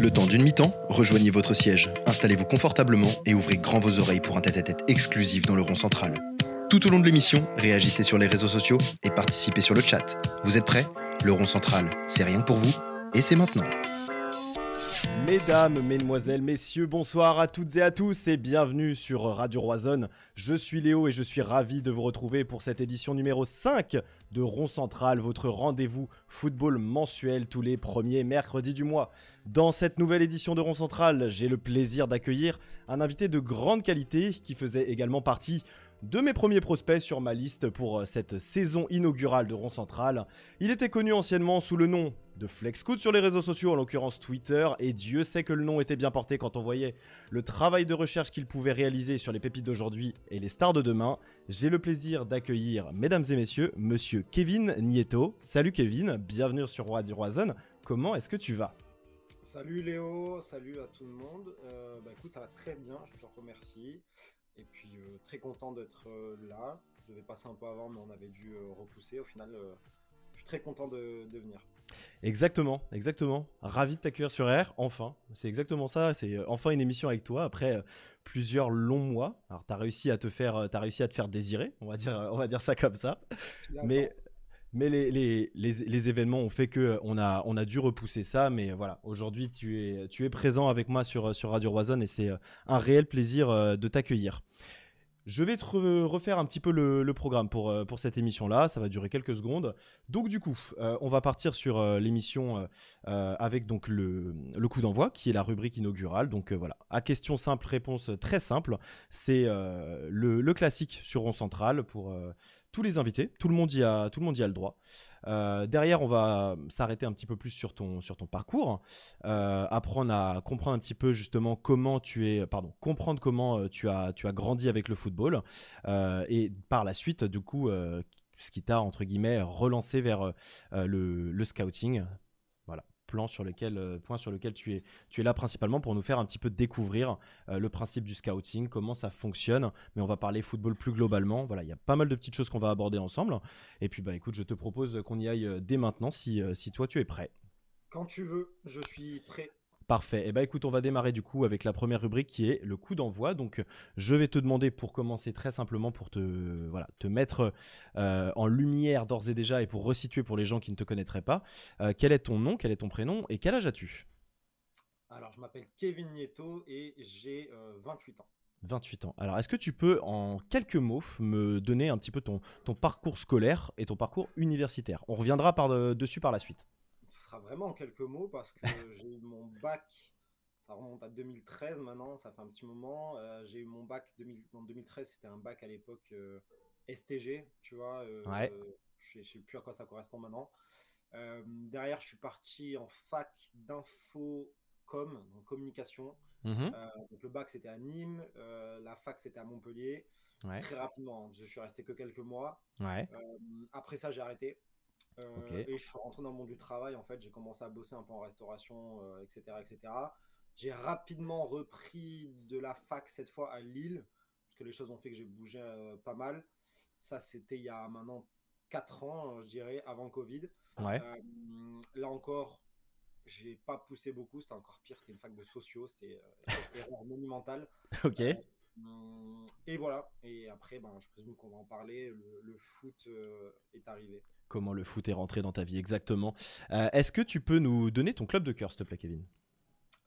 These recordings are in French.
Le temps d'une mi-temps, rejoignez votre siège, installez-vous confortablement et ouvrez grand vos oreilles pour un tête-à-tête exclusif dans le rond central. Tout au long de l'émission, réagissez sur les réseaux sociaux et participez sur le chat. Vous êtes prêts? Le rond central, c'est rien pour vous et c'est maintenant. Mesdames, Mesdemoiselles, Messieurs, bonsoir à toutes et à tous et bienvenue sur Radio Roisonne. Je suis Léo et je suis ravi de vous retrouver pour cette édition numéro 5 de Rond Central, votre rendez-vous football mensuel tous les premiers mercredis du mois. Dans cette nouvelle édition de Rond Central, j'ai le plaisir d'accueillir un invité de grande qualité qui faisait également partie de mes premiers prospects sur ma liste pour cette saison inaugurale de Rond Central. Il était connu anciennement sous le nom de FlexCode sur les réseaux sociaux, en l'occurrence Twitter, et Dieu sait que le nom était bien porté quand on voyait le travail de recherche qu'il pouvait réaliser sur les pépites d'aujourd'hui et les stars de demain. J'ai le plaisir d'accueillir, mesdames et messieurs, monsieur Kevin Nieto. Salut Kevin, bienvenue sur Roi Roison. Comment est-ce que tu vas? Salut Léo, salut à tout le monde. Euh, bah écoute, ça va très bien, je te remercie. Et puis euh, très content d'être euh, là. Je devais passer un peu avant, mais on avait dû repousser. Au final, je suis très content de venir. Exactement, exactement. Ravi de t'accueillir sur R, enfin. C'est exactement ça. C'est euh, enfin une émission avec toi après euh, plusieurs longs mois. Alors, tu as réussi à te faire, euh, as réussi à te faire désirer, on va dire, on va dire ça comme ça. Mais, mais les, les, les, événements ont fait que on a, on a dû repousser ça. Mais voilà, aujourd'hui, tu es, tu es présent avec moi sur, sur Radio Roison et c'est un réel plaisir de t'accueillir. Je vais te refaire un petit peu le, programme pour, euh, pour cette émission-là. Ça va durer quelques secondes. Donc, du coup, euh, on va partir sur euh, l'émission avec donc le, le coup d'envoi, qui est la rubrique inaugurale. Donc, voilà. À question simple, réponse très simple. C'est le, classique sur Rond Central pour tous les invités. Tout le monde y a, le, droit. Euh, derrière, on va s'arrêter un petit peu plus sur ton, parcours, euh, apprendre à comprendre un petit peu justement comment tu es, pardon, comprendre comment euh, tu as, grandi avec le football et par la suite, du coup, ce qui t'a entre guillemets relancé vers le scouting plan sur lequel, euh, point sur lequel tu es, tu es là principalement pour nous faire un petit peu découvrir euh, le principe du scouting, comment ça fonctionne. Mais on va parler football plus globalement. Voilà, il y a pas mal de petites choses qu'on va aborder ensemble. Et puis, bah, écoute, je te propose qu'on y aille euh, dès maintenant si, si toi tu es prêt. Quand tu veux, je suis prêt. Parfait. Et eh ben écoute, on va démarrer du coup avec la première rubrique qui est le coup d'envoi. Donc je vais te demander pour commencer très simplement pour te voilà, te mettre euh, en lumière d'ores et déjà et pour resituer pour les gens qui ne te connaîtraient pas, euh, quel est ton nom, quel est ton prénom et quel âge as-tu? Alors je m'appelle Kevin Nieto et j'ai 28 euh, ans. 28 ans. Alors, est-ce que tu peux, en quelques mots, me donner un petit peu ton, ton parcours scolaire et ton parcours universitaire? On reviendra par dessus par la suite sera vraiment en quelques mots parce que j'ai eu mon bac, ça remonte à 2013 maintenant, ça fait un petit moment. Euh, j'ai eu mon bac en 2013, c'était un bac à l'époque euh, STG, tu vois. Euh, je ne sais plus à quoi ça correspond maintenant. derrière, je suis parti en fac d'info com, donc communication. Mhm. donc le bac c'était à Nîmes, la fac c'était à Montpellier. Très rapidement, je suis resté que quelques mois. après ça, j'ai arrêté. Euh, et je suis rentré dans le monde du travail, en fait, j'ai commencé à bosser un peu en restauration, etc., euh, etc. J'ai rapidement repris de la fac cette fois à Lille, parce que les choses ont fait que j'ai bougé euh, pas mal. Ça, c'était il y a maintenant 4 ans, je dirais, avant Covid. là encore, j'ai pas poussé beaucoup, c'était encore pire, c'était une fac de sociaux, c'était une erreur monumentale. Ok. Et voilà, et après, ben, je présume qu'on va en parler, le foot est arrivé comment le foot est rentré dans ta vie exactement. Euh, est-ce que tu peux nous donner ton club de cœur, s'il te plaît, Kevin?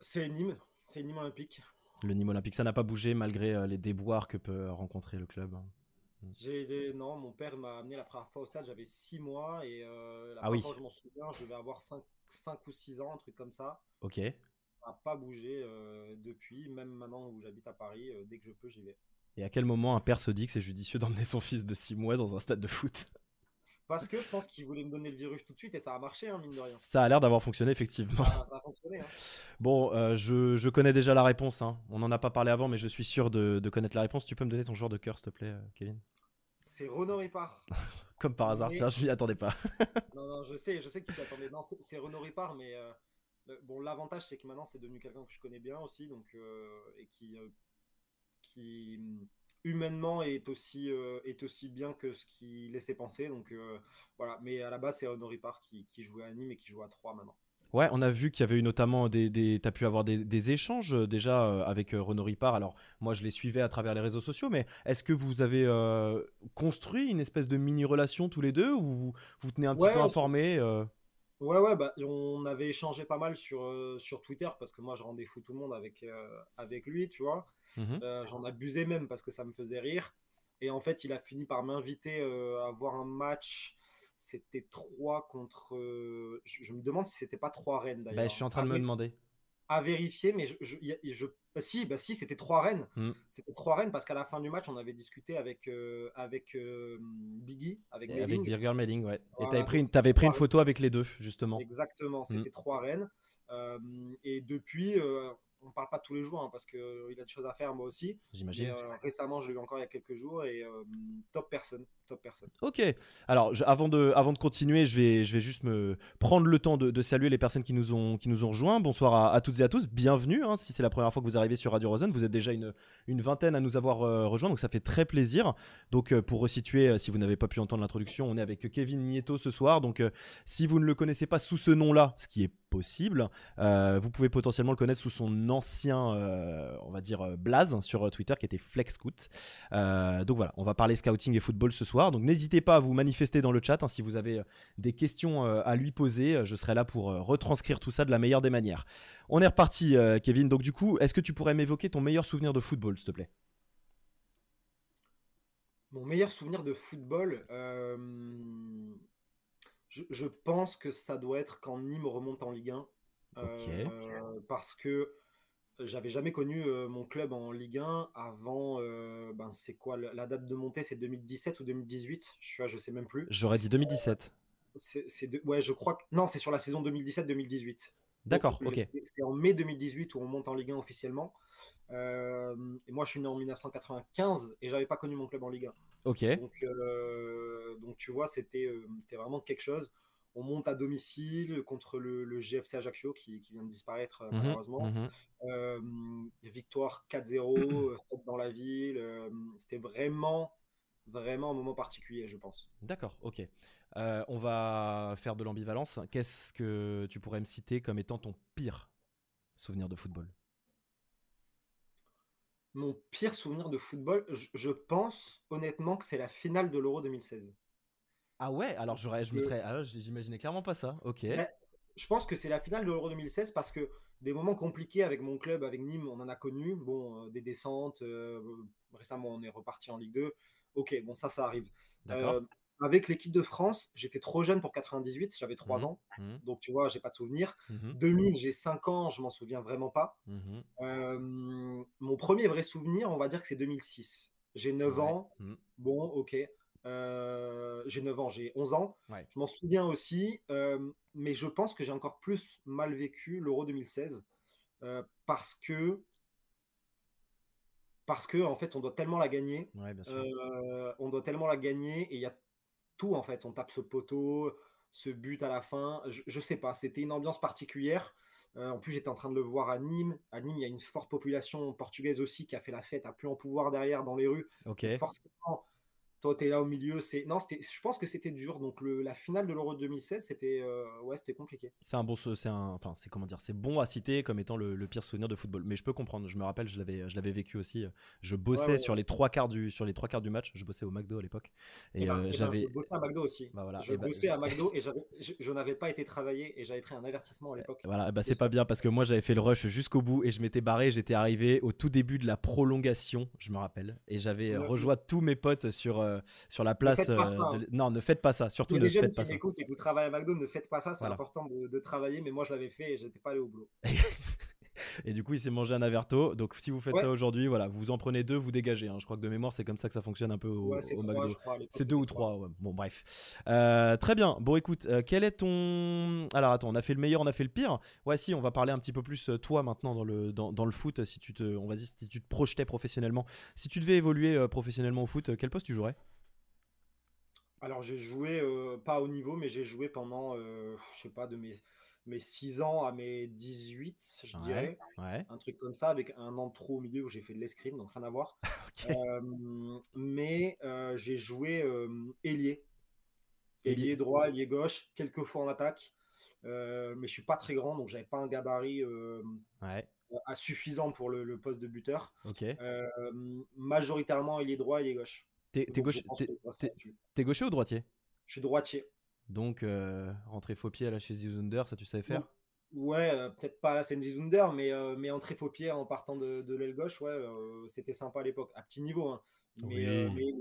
C'est Nîmes, c'est Nîmes Olympique. Le Nîmes Olympique, ça n'a pas bougé malgré euh, les déboires que peut rencontrer le club. Hein. J'ai Non, mon père m'a amené la première fois au stade, j'avais 6 mois et euh, la ah oui. fois, je m'en souviens, je devais avoir 5, 5, ou 6 ans, un truc comme ça. Ok. N'a pas bougé depuis, même maintenant où j'habite à Paris, dès que je peux, j'y vais. Et à quel moment un père se dit que c'est judicieux d'emmener son fils de 6 mois dans un stade de foot? Parce que je pense qu'il voulait me donner le virus tout de suite et ça a marché, hein, mine de rien. Ça a l'air d'avoir fonctionné, effectivement. Ça, a fonctionné. Hein. Bon, euh, je, je, connais déjà la réponse. Hein. On n'en a pas parlé avant, mais je suis sûr de, de, connaître la réponse. Tu peux me donner ton joueur de cœur, s'il te plaît, euh, Kevin? C'est Renaud Ripard. Comme par hasard, tiens, je m'y attendais pas. non, non, je sais, je sais que tu t'attendais. Non, c'est Renaud Ripard, mais euh, bon, l'avantage, c'est que maintenant, c'est devenu quelqu'un que je connais bien aussi, donc, et qui. qui humainement est aussi, euh, est aussi bien que ce qu'il laissait penser. Donc euh, voilà, mais à la base, c'est Honori Park qui, qui, jouait à Nîmes et qui joue à 3 maintenant. Ouais, on a vu qu'il y avait eu notamment des. des tu as pu avoir des, échanges déjà avec Renaud Ripard. Alors, moi, je les suivais à travers les réseaux sociaux, mais est-ce que vous avez construit une espèce de mini-relation tous les deux ou vous vous tenez un petit peu informés Ouais, ouais, bah, on avait échangé pas mal sur, sur Twitter parce que moi, je rendais fou tout le monde avec, avec lui, tu vois. Mmh j'en abusais même parce que ça me faisait rire. Et en fait, il a fini par m'inviter à voir un match c'était 3 contre. je, me demande si c'était pas 3 Rennes d'ailleurs. Bah, je suis en train de me demander. À vérifier, mais je, je, bah, si, bah si, c'était 3 Rennes. Mmh. C'était 3 Rennes parce qu'à la fin du match, on avait discuté avec, avec Biggie, avec, avec Birger Melling, ouais. et tu avais pris, avais pris une photo avec les deux, justement. Exactement, mmh. c'était 3 Rennes. et depuis, on parle pas tous les jours hein, parce qu'il euh, a des choses à faire moi aussi. J'imagine. Euh, récemment, je l'ai eu encore il y a quelques jours et euh, top personne, personne. Ok. Alors avant de avant de continuer, je vais je vais juste me prendre le temps de, saluer les personnes qui nous ont qui nous ont rejoints. Bonsoir à, toutes et à tous. Bienvenue. Hein, si c'est la première fois que vous arrivez sur Radio Rosen, vous êtes déjà une une vingtaine à nous avoir rejoints, donc ça fait très plaisir. Donc pour resituer, si vous n'avez pas pu entendre l'introduction, on est avec Kevin Nieto ce soir. Donc si vous ne le connaissez pas sous ce nom-là, ce qui est possible. Euh, vous pouvez potentiellement le connaître sous son ancien, euh, on va dire, euh, blaze sur Twitter qui était FlexScout. donc voilà, on va parler scouting et football ce soir. Donc n'hésitez pas à vous manifester dans le chat hein, si vous avez des questions à lui poser. Je serai là pour retranscrire tout ça de la meilleure des manières. On est reparti, Kevin. Donc du coup, est-ce que tu pourrais m'évoquer ton meilleur souvenir de football, s'il te plaît? Mon meilleur souvenir de football je, pense que ça doit être quand Nîmes remonte en Ligue 1. Euh, parce que j'avais jamais connu euh, mon club en Ligue 1 avant. Euh, ben c'est quoi la date de montée C'est 2017 ou 2018 Je ne sais même plus. J'aurais dit 2017. c'est ouais, je crois que non, c'est sur la saison 2017-2018. D'accord, ok. C'est en mai 2018 où on monte en Ligue 1 officiellement. et moi, je suis né en 1995 et j'avais pas connu mon club en Ligue 1. Ok. Donc, euh, donc tu vois, c'était euh, c'était vraiment quelque chose. On monte à domicile contre le, GFC Ajaccio qui, qui, vient de disparaître euh, mhm, malheureusement. Mhm. victoire 4-0, dans la ville. c'était vraiment, vraiment un moment particulier, je pense. D'accord, ok. on va faire de l'ambivalence. Qu'est-ce que tu pourrais me citer comme étant ton pire souvenir de football? Mon pire souvenir de football, je, pense honnêtement que c'est la finale de l'Euro 2016. Ah ouais, alors j'aurais, je me serais, ah, j'imaginais clairement pas ça. Ok. je pense que c'est la finale de l'Euro 2016 parce que des moments compliqués avec mon club, avec Nîmes, on en a connu. Bon, euh, des descentes. Euh, récemment, on est reparti en Ligue 2. Ok, bon, ça, ça arrive. D'accord. Euh, avec l'équipe de France, j'étais trop jeune pour 98, j'avais 3 mmh. ans. Mmh. Donc, tu vois, j'ai pas de souvenir. 2000, mmh. j'ai 5 ans, je m'en souviens vraiment pas. Euh, mon premier vrai souvenir, on va dire que c'est 2006. J'ai 9 ans. Bon, ok. Euh, j'ai 9 ans, j'ai 11 ans. Je m'en souviens aussi, euh, mais je pense que j'ai encore plus mal vécu l'Euro 2016 parce que parce que en fait on doit tellement la gagner. on doit tellement la gagner et il y a en fait. On tape ce poteau, ce but à la fin. Je, sais pas, c'était une ambiance particulière. Euh, en plus, j'étais en train de le voir à Nîmes. À Nîmes, il y a une forte population portugaise aussi qui a fait la fête à plus en pouvoir derrière dans les rues. Ok. Forcément, toi, tu es là au milieu. C'est non, je pense que c'était dur. Donc le, la finale de l'Euro 2016, c'était euh, ouais, c'était compliqué. C'est un bon, c'est un, enfin, c'est comment dire, c'est bon à citer comme étant le, pire souvenir de football. Mais je peux comprendre. Je me rappelle, je l'avais, je l'avais vécu aussi. Je bossais sur les trois quarts du, sur les trois quarts du match. Je bossais au McDo à l'époque. Et, eh ben, euh, eh ben, j'avais. je bossais à McDo aussi. Bah, voilà. Je ben, bossais à McDo et je, n'avais pas été travaillé et j'avais pris un avertissement à l'époque. Voilà, bah c'est pas bien parce que moi j'avais fait le rush jusqu'au bout et je m'étais barré. J'étais arrivé au tout début de la prolongation, je me rappelle, et j'avais rejoint tous mes potes sur sur la place euh, hein. Non, ne faites pas ça. Surtout ne faites pas ça. Écoute, et vous travaillez à McDo, ne faites pas ça. C'est important de, travailler, mais moi je l'avais fait et j'étais pas allé au boulot. et du coup, il s'est mangé un averto. Donc, si vous faites ça aujourd'hui, voilà, vous en prenez deux, vous dégagez. Hein. Je crois que de mémoire, c'est comme ça que ça fonctionne un peu au, McDo. C'est deux ou trois. Bon, bref. Euh, très bien. Bon, écoute, euh, quel est ton. Alors, attends, on a fait le meilleur, on a fait le pire. Ouais, si, on va parler un petit peu plus toi maintenant dans le, dans, dans le foot. Si tu te, on va dire, si tu te projetais professionnellement. Si tu devais évoluer professionnellement au foot, quel poste tu jouerais? Alors j'ai joué, euh, pas au niveau, mais j'ai joué pendant, euh, je sais pas, de mes, mes 6 ans à mes 18, je dirais. Un truc comme ça, avec un an de trop au milieu où j'ai fait de l'escrime, donc rien à voir. Euh, mais j'ai joué ailier. Ailier droit, ailier gauche, quelques fois en attaque. mais je suis pas très grand, donc j'avais pas un gabarit ouais. suffisant pour le, poste de buteur. Majoritairement, il est droit, il est gauche. T'es gauche, gaucher ou droitier? Je suis droitier. Donc, rentrer faux pied à la chez Zunder, ça tu savais faire? Ouais, peut-être pas à la scène Zunder, mais, mais entrer faux pied en partant de, de l'aile gauche, ouais, c'était sympa à l'époque, à petit niveau. Hein. Mais, mais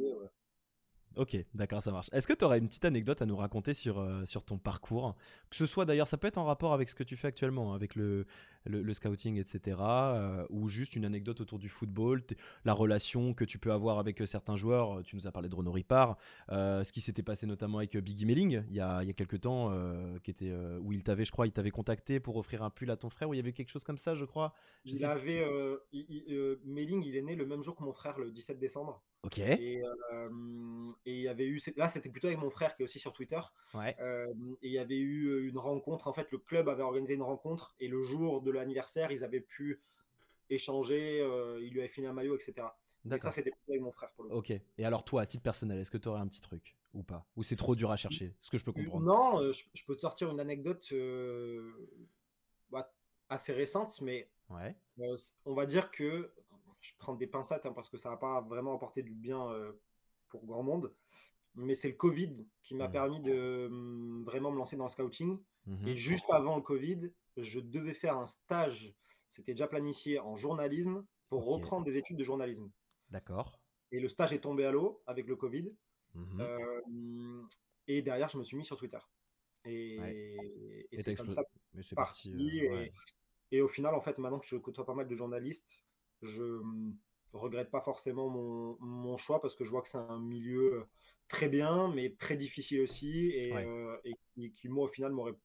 Ok, d'accord, ça marche. Est-ce que tu aurais une petite anecdote à nous raconter sur, euh, sur ton parcours? Que ce soit d'ailleurs, ça peut être en rapport avec ce que tu fais actuellement, hein, avec le, le, scouting, etc. Euh, ou juste une anecdote autour du football, la relation que tu peux avoir avec euh, certains joueurs. Tu nous as parlé de Renaud Ripard, ce qui s'était passé notamment avec Biggie Melling il y a, il y a quelques temps, qui était, où il t'avait, je crois, il t'avait contacté pour offrir un pull à ton frère, où il y avait quelque chose comme ça, je crois. il avait, Melling, il est né le même jour que mon frère, le 17 décembre. Ok. Et, il y avait eu, là c'était plutôt avec mon frère qui est aussi sur Twitter. Ouais. et il y avait eu une rencontre, en fait le club avait organisé une rencontre et le jour de l'anniversaire ils avaient pu échanger, il lui avait fini un maillot, etc. Et ça c'était plutôt avec mon frère pour le Ok. Et alors toi, à titre personnel, est-ce que tu aurais un petit truc ou pas? Ou c'est trop dur à chercher Ce que je peux comprendre? Non, je, peux te sortir une anecdote bah, assez récente, mais ouais. on va dire que je prends des pincettes hein, parce que ça va pas vraiment apporter du bien euh, pour grand monde. Mais c'est le Covid qui m'a mmh. permis de mmh, vraiment me lancer dans le scouting. Mmh Et juste avant le Covid, je devais faire un stage. C'était déjà planifié en journalisme pour reprendre des études de journalisme. D'accord. Et le stage est tombé à l'eau avec le Covid. Euh, et derrière, je me suis mis sur Twitter. Et, c'est comme ça que c'est parti. Euh, et, et, au final, en fait, maintenant que je côtoie pas mal de journalistes, je regrette pas forcément mon, mon, choix parce que je vois que c'est un milieu très bien, mais très difficile aussi et, euh, et qui, moi, au final, m'aurait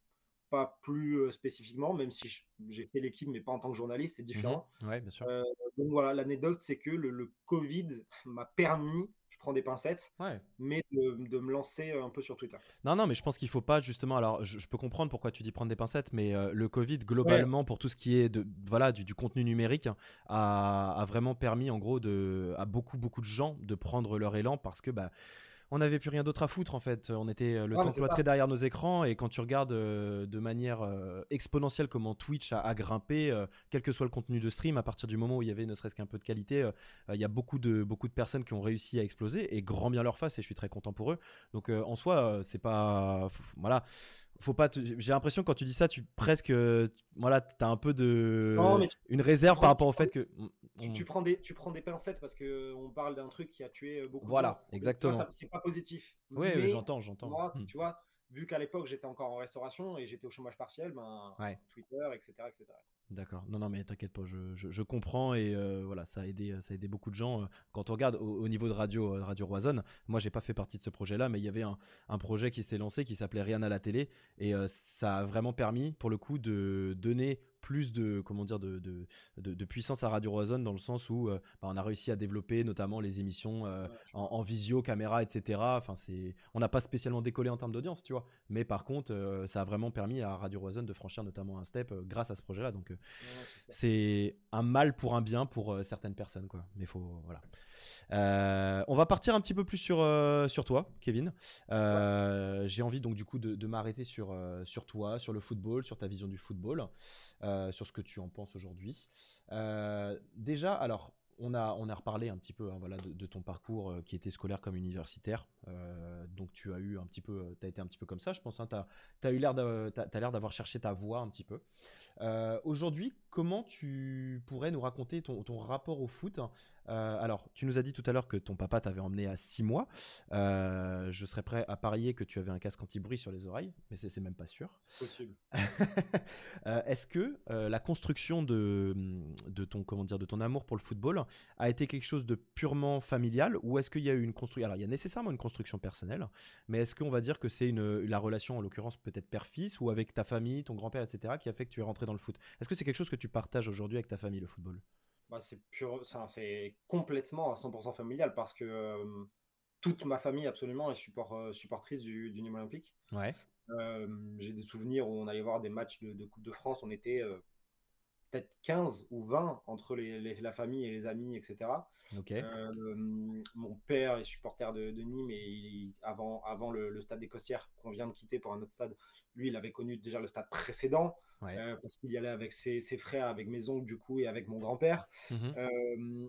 pas plu euh, spécifiquement, même si j'ai fait l'équipe, mais pas en tant que journaliste, c'est différent. Mmh ouais, bien sûr. Euh, donc voilà, l'anecdote, c'est que le, le Covid m'a permis prends des pincettes, mais de, me lancer un peu sur Twitter. Non, non, mais je pense qu'il faut pas justement. Alors, je, peux comprendre pourquoi tu dis prendre des pincettes, mais euh, le Covid globalement pour tout ce qui est de voilà du, contenu numérique a, vraiment permis en gros de à beaucoup beaucoup de gens de prendre leur élan parce que bah on n'avait plus rien d'autre à foutre en fait. On était euh, le temps cloîtré derrière nos écrans et quand tu regardes euh, de manière euh, exponentielle comment Twitch a, grimpé, quel que soit le contenu de stream, à partir du moment où il y avait ne serait-ce qu'un peu de qualité, il y a beaucoup de, beaucoup de personnes qui ont réussi à exploser et grand bien leur face et je suis très content pour eux. Donc en soi, c'est pas. Voilà faut pas j'ai l'impression quand tu dis ça tu presque voilà t'as un peu de une réserve par rapport au fait que tu, prends des tu prends des pincettes parce que on parle d'un truc qui a tué euh, beaucoup voilà exactement. c'est pas positif. Oui j'entends j'entends. moi si hmm. tu vois vu qu'à l'époque j'étais encore en restauration et j'étais au chômage partiel ben Twitter etc etc D'accord. Non, non, mais t'inquiète pas, je, comprends et euh, voilà, ça a aidé, ça aidé beaucoup de gens. Euh, quand on regarde au, niveau de radio, Radio Roison, moi j'ai pas fait partie de ce projet-là, mais il y avait un projet qui s'est lancé qui s'appelait Rien à la télé et ça a vraiment permis, pour le coup, de donner plus de comment dire de, de, de, puissance à Radio Roison dans le sens où euh, bah, on a réussi à développer notamment les émissions euh, en, visio, caméra, etc. Enfin, c'est on n'a pas spécialement décollé en termes d'audience, tu vois. Mais par contre, euh, ça a vraiment permis à Radio Roison de franchir notamment un step grâce à ce projet-là. Donc, c'est un mal pour un bien pour certaines personnes, quoi. Mais faut voilà. On va partir un petit peu plus sur sur toi, Kevin. J'ai envie donc du coup de, de m'arrêter sur sur toi, sur le football, sur ta vision du football. Euh, sur ce que tu en penses aujourd'hui. Euh, déjà, alors, on a, on a reparlé un petit peu hein, voilà, de, ton parcours euh, qui était scolaire comme universitaire. donc tu as eu un petit peu, as été un petit peu comme ça, je pense. Hein, tu as, eu l'air d'avoir cherché ta voie un petit peu. Aujourd'hui, comment tu pourrais nous raconter ton, ton rapport au foot? Euh, alors, tu nous as dit tout à l'heure que ton papa t'avait emmené à 6 mois. Euh, je serais prêt à parier que tu avais un casque anti-bruit sur les oreilles, mais c'est même pas sûr. Possible. Euh, est-ce que la construction de, de, ton, comment dire, de ton amour pour le football a été quelque chose de purement familial ou est-ce qu'il y a eu une construction Alors, il y a nécessairement une construction personnelle, mais est-ce qu'on va dire que c'est la relation, en l'occurrence, peut-être père-fils ou avec ta famille, ton grand-père, etc., qui a fait que tu es rentré dans le foot Est-ce que c'est quelque chose que tu partages aujourd'hui avec ta famille, le football? Bah, c'est pur, c'est complètement à 100% familial parce que euh, toute ma famille absolument est support, euh, supportrice du, du Nîmes Olympique. Ouais. Euh, j'ai des souvenirs où on allait voir des matchs de, Coupe de France, on était peut-être 15 ou 20 entre les, la famille et les amis, etc. mon père est supporter de, Nîmes et avant, avant le, stade des Costières qu'on vient de quitter pour un autre stade, lui, il avait connu déjà le stade précédent parce qu'il y allait avec ses, frères, avec mes oncles du coup et avec mon grand-père. Mmh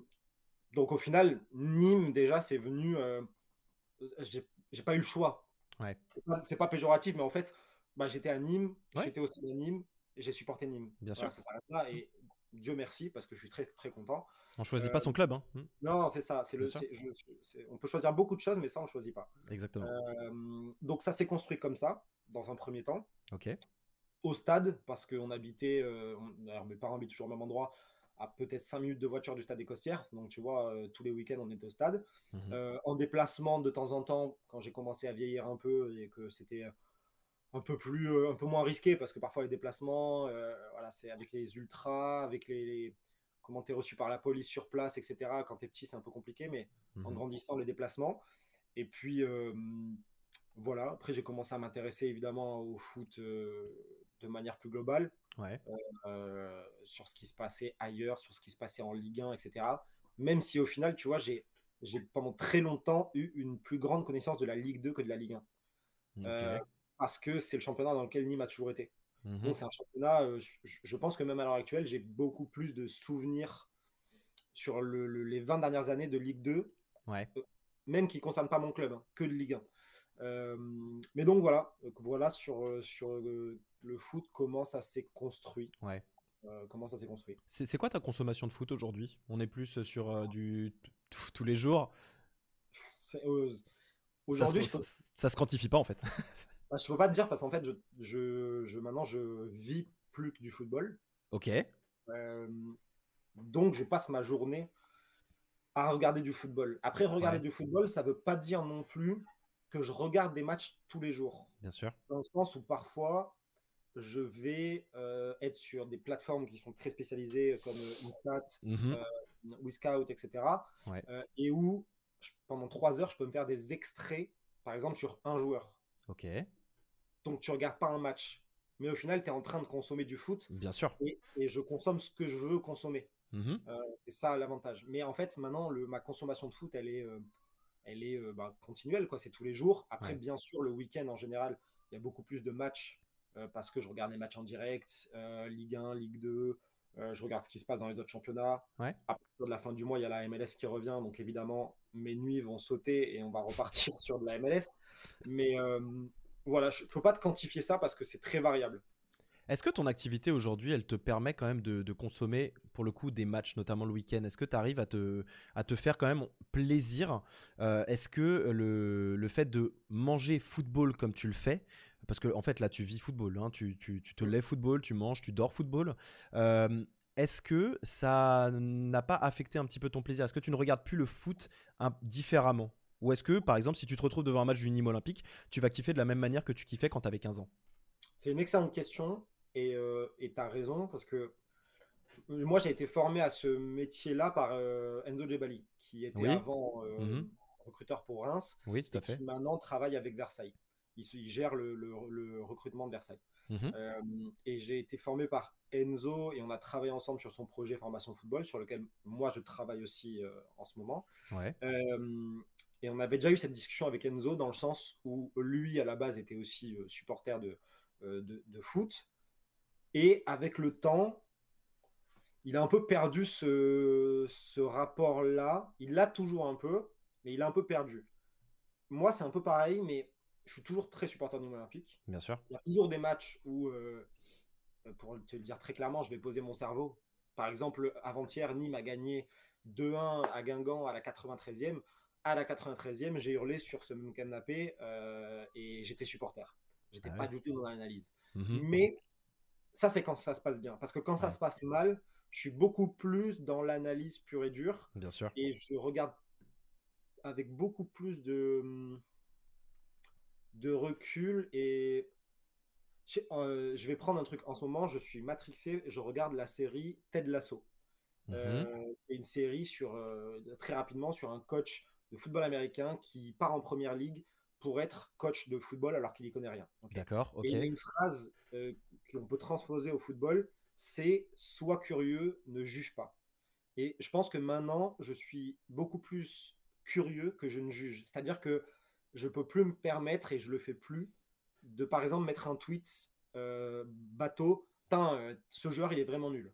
donc au final, Nîmes déjà, c'est venu. j'ai pas eu le choix. Ouais. C'est pas, péjoratif, mais en fait, bah, j'étais à Nîmes, j'étais au stade de Nîmes et j'ai supporté Nîmes. Bien sûr. Ça s'arrête là et Dieu merci parce que je suis très très content. On choisit pas son club. Hein. Mmh. Non, c'est ça. C'est le. on peut choisir beaucoup de choses, mais ça on choisit pas. Exactement. donc ça s'est construit comme ça dans un premier temps. Ok. Au stade parce qu'on habitait. alors mes parents habitent toujours au même endroit à peut-être 5 minutes de voiture du stade des Costières. Donc, tu vois, tous les week-ends, on était au stade. Mmh en déplacement, de temps en temps, quand j'ai commencé à vieillir un peu et que c'était un peu plus, euh, un peu moins risqué parce que parfois les déplacements, euh, voilà, c'est avec les ultras, avec les, comment t'es reçu par la police sur place, etc. Quand t'es petit, c'est un peu compliqué, mais en mhm. grandissant, les déplacements. Et puis euh, voilà. Après, j'ai commencé à m'intéresser évidemment au foot de manière plus globale, ouais. sur ce qui se passait ailleurs, sur ce qui se passait en Ligue 1, etc. Même si au final, tu vois, j'ai j'ai pendant très longtemps eu une plus grande connaissance de la Ligue 2 que de la Ligue 1 parce que c'est le championnat dans lequel Nîmes a toujours été. Mmh Donc c'est un championnat, euh, je, pense que même à l'heure actuelle, j'ai beaucoup plus de souvenirs sur les 20 dernières années de Ligue 2, ouais. Euh, même qui ne concernent pas mon club, hein, que de Ligue 1. Euh, mais donc voilà, voilà sur, sur le foot, comment ça s'est construit. Ouais. comment ça s'est construit. C'est quoi ta consommation de foot aujourd'hui? On est plus sur du tous les jours? Aujourd'hui, ça, ça, se quantifie pas en fait. Bah, je peux pas te dire parce qu'en fait, je, je, maintenant, je vis plus que du football. Ok. Euh, donc, je passe ma journée à regarder du football. Après, regarder du football, ça veut pas dire non plus que je regarde des matchs tous les jours. Bien sûr. Dans le sens où parfois, je vais euh, être sur des plateformes qui sont très spécialisées comme euh, Instat, mmh WeScout, etc. et où pendant trois heures, je peux me faire des extraits, par exemple, sur un joueur. Ok. Donc tu regardes pas un match. Mais au final, tu es en train de consommer du foot. Bien sûr. Et, je consomme ce que je veux consommer. Mhm. Euh, c'est ça l'avantage. Mais en fait, maintenant, le, ma consommation de foot, elle est, euh, elle est euh, bah, continuelle. Quoi. C'est tous les jours. Après, bien sûr, le week-end, en général, il y a beaucoup plus de matchs parce que je regarde les matchs en direct. Ligue 1, Ligue 2. je regarde ce qui se passe dans les autres championnats. Ouais. À partir de la fin du mois, il y a la MLS qui revient. Donc évidemment, mes nuits vont sauter et on va repartir sur de la MLS. Mais voilà, je ne peux pas te quantifier ça parce que c'est très variable. Est-ce que ton activité aujourd'hui, elle te permet quand même de, consommer, pour le coup, des matchs, notamment le week-end. Est-ce que tu arrives à te, à te faire quand même plaisir euh, Est-ce que le, le, fait de manger football comme tu le fais, parce que en fait là tu vis football, hein, tu, tu, tu, te lèves football, tu manges, tu dors football, euh, est-ce que ça n'a pas affecté un petit peu ton plaisir? Est-ce que tu ne regardes plus le foot différemment? Ou est-ce que, par exemple, si tu te retrouves devant un match du Nîmes Olympique, tu vas kiffer de la même manière que tu kiffais quand tu avais 15 ans? C'est une excellente question et euh, tu as raison parce que moi j'ai été formé à ce métier-là par euh, Enzo Gebali qui était avant euh, mhm. recruteur pour Reims oui, tout à fait. qui maintenant travaille avec Versailles. Il, gère le, recrutement de Versailles. Mhm. et j'ai été formé par Enzo et on a travaillé ensemble sur son projet formation football sur lequel moi je travaille aussi en ce moment. Ouais. Et on avait déjà eu cette discussion avec Enzo dans le sens où lui, à la base, était aussi euh, supporter euh, de, de, foot. Et avec le temps, il a un peu perdu ce, ce rapport-là. Il l'a toujours un peu, mais il a un peu perdu. Moi, c'est un peu pareil, mais je suis toujours très supporter du Olympique. Bien sûr. Il y a toujours des matchs où, euh, pour te le dire très clairement, je vais poser mon cerveau. Par exemple, avant-hier, Nîmes a gagné 2-1 à Guingamp à la 93e à la 93e, j'ai hurlé sur ce même canapé euh, et j'étais supporter. J'étais ah pas du tout dans l'analyse. Mhm. Mais ça, c'est quand ça se passe bien. Parce que quand ça se passe mal, je suis beaucoup plus dans l'analyse pure et dure. Bien sûr. Et je regarde avec beaucoup plus de, de recul. Et je, euh, je vais prendre un truc. En ce moment, je suis matrixé. Je regarde la série Ted Lasso. Euh, une série sur, très rapidement sur un coach de football américain qui part en première ligue pour être coach de football alors qu'il n'y connaît rien. D'accord, ok. Et il y a une phrase euh, qu'on peut transposer au football, c'est sois curieux, ne juge pas. Et je pense que maintenant, je suis beaucoup plus curieux que je ne juge. C'est-à-dire que je peux plus me permettre, et je le fais plus, de par exemple mettre un tweet euh, bateau, euh, ce joueur il est vraiment nul.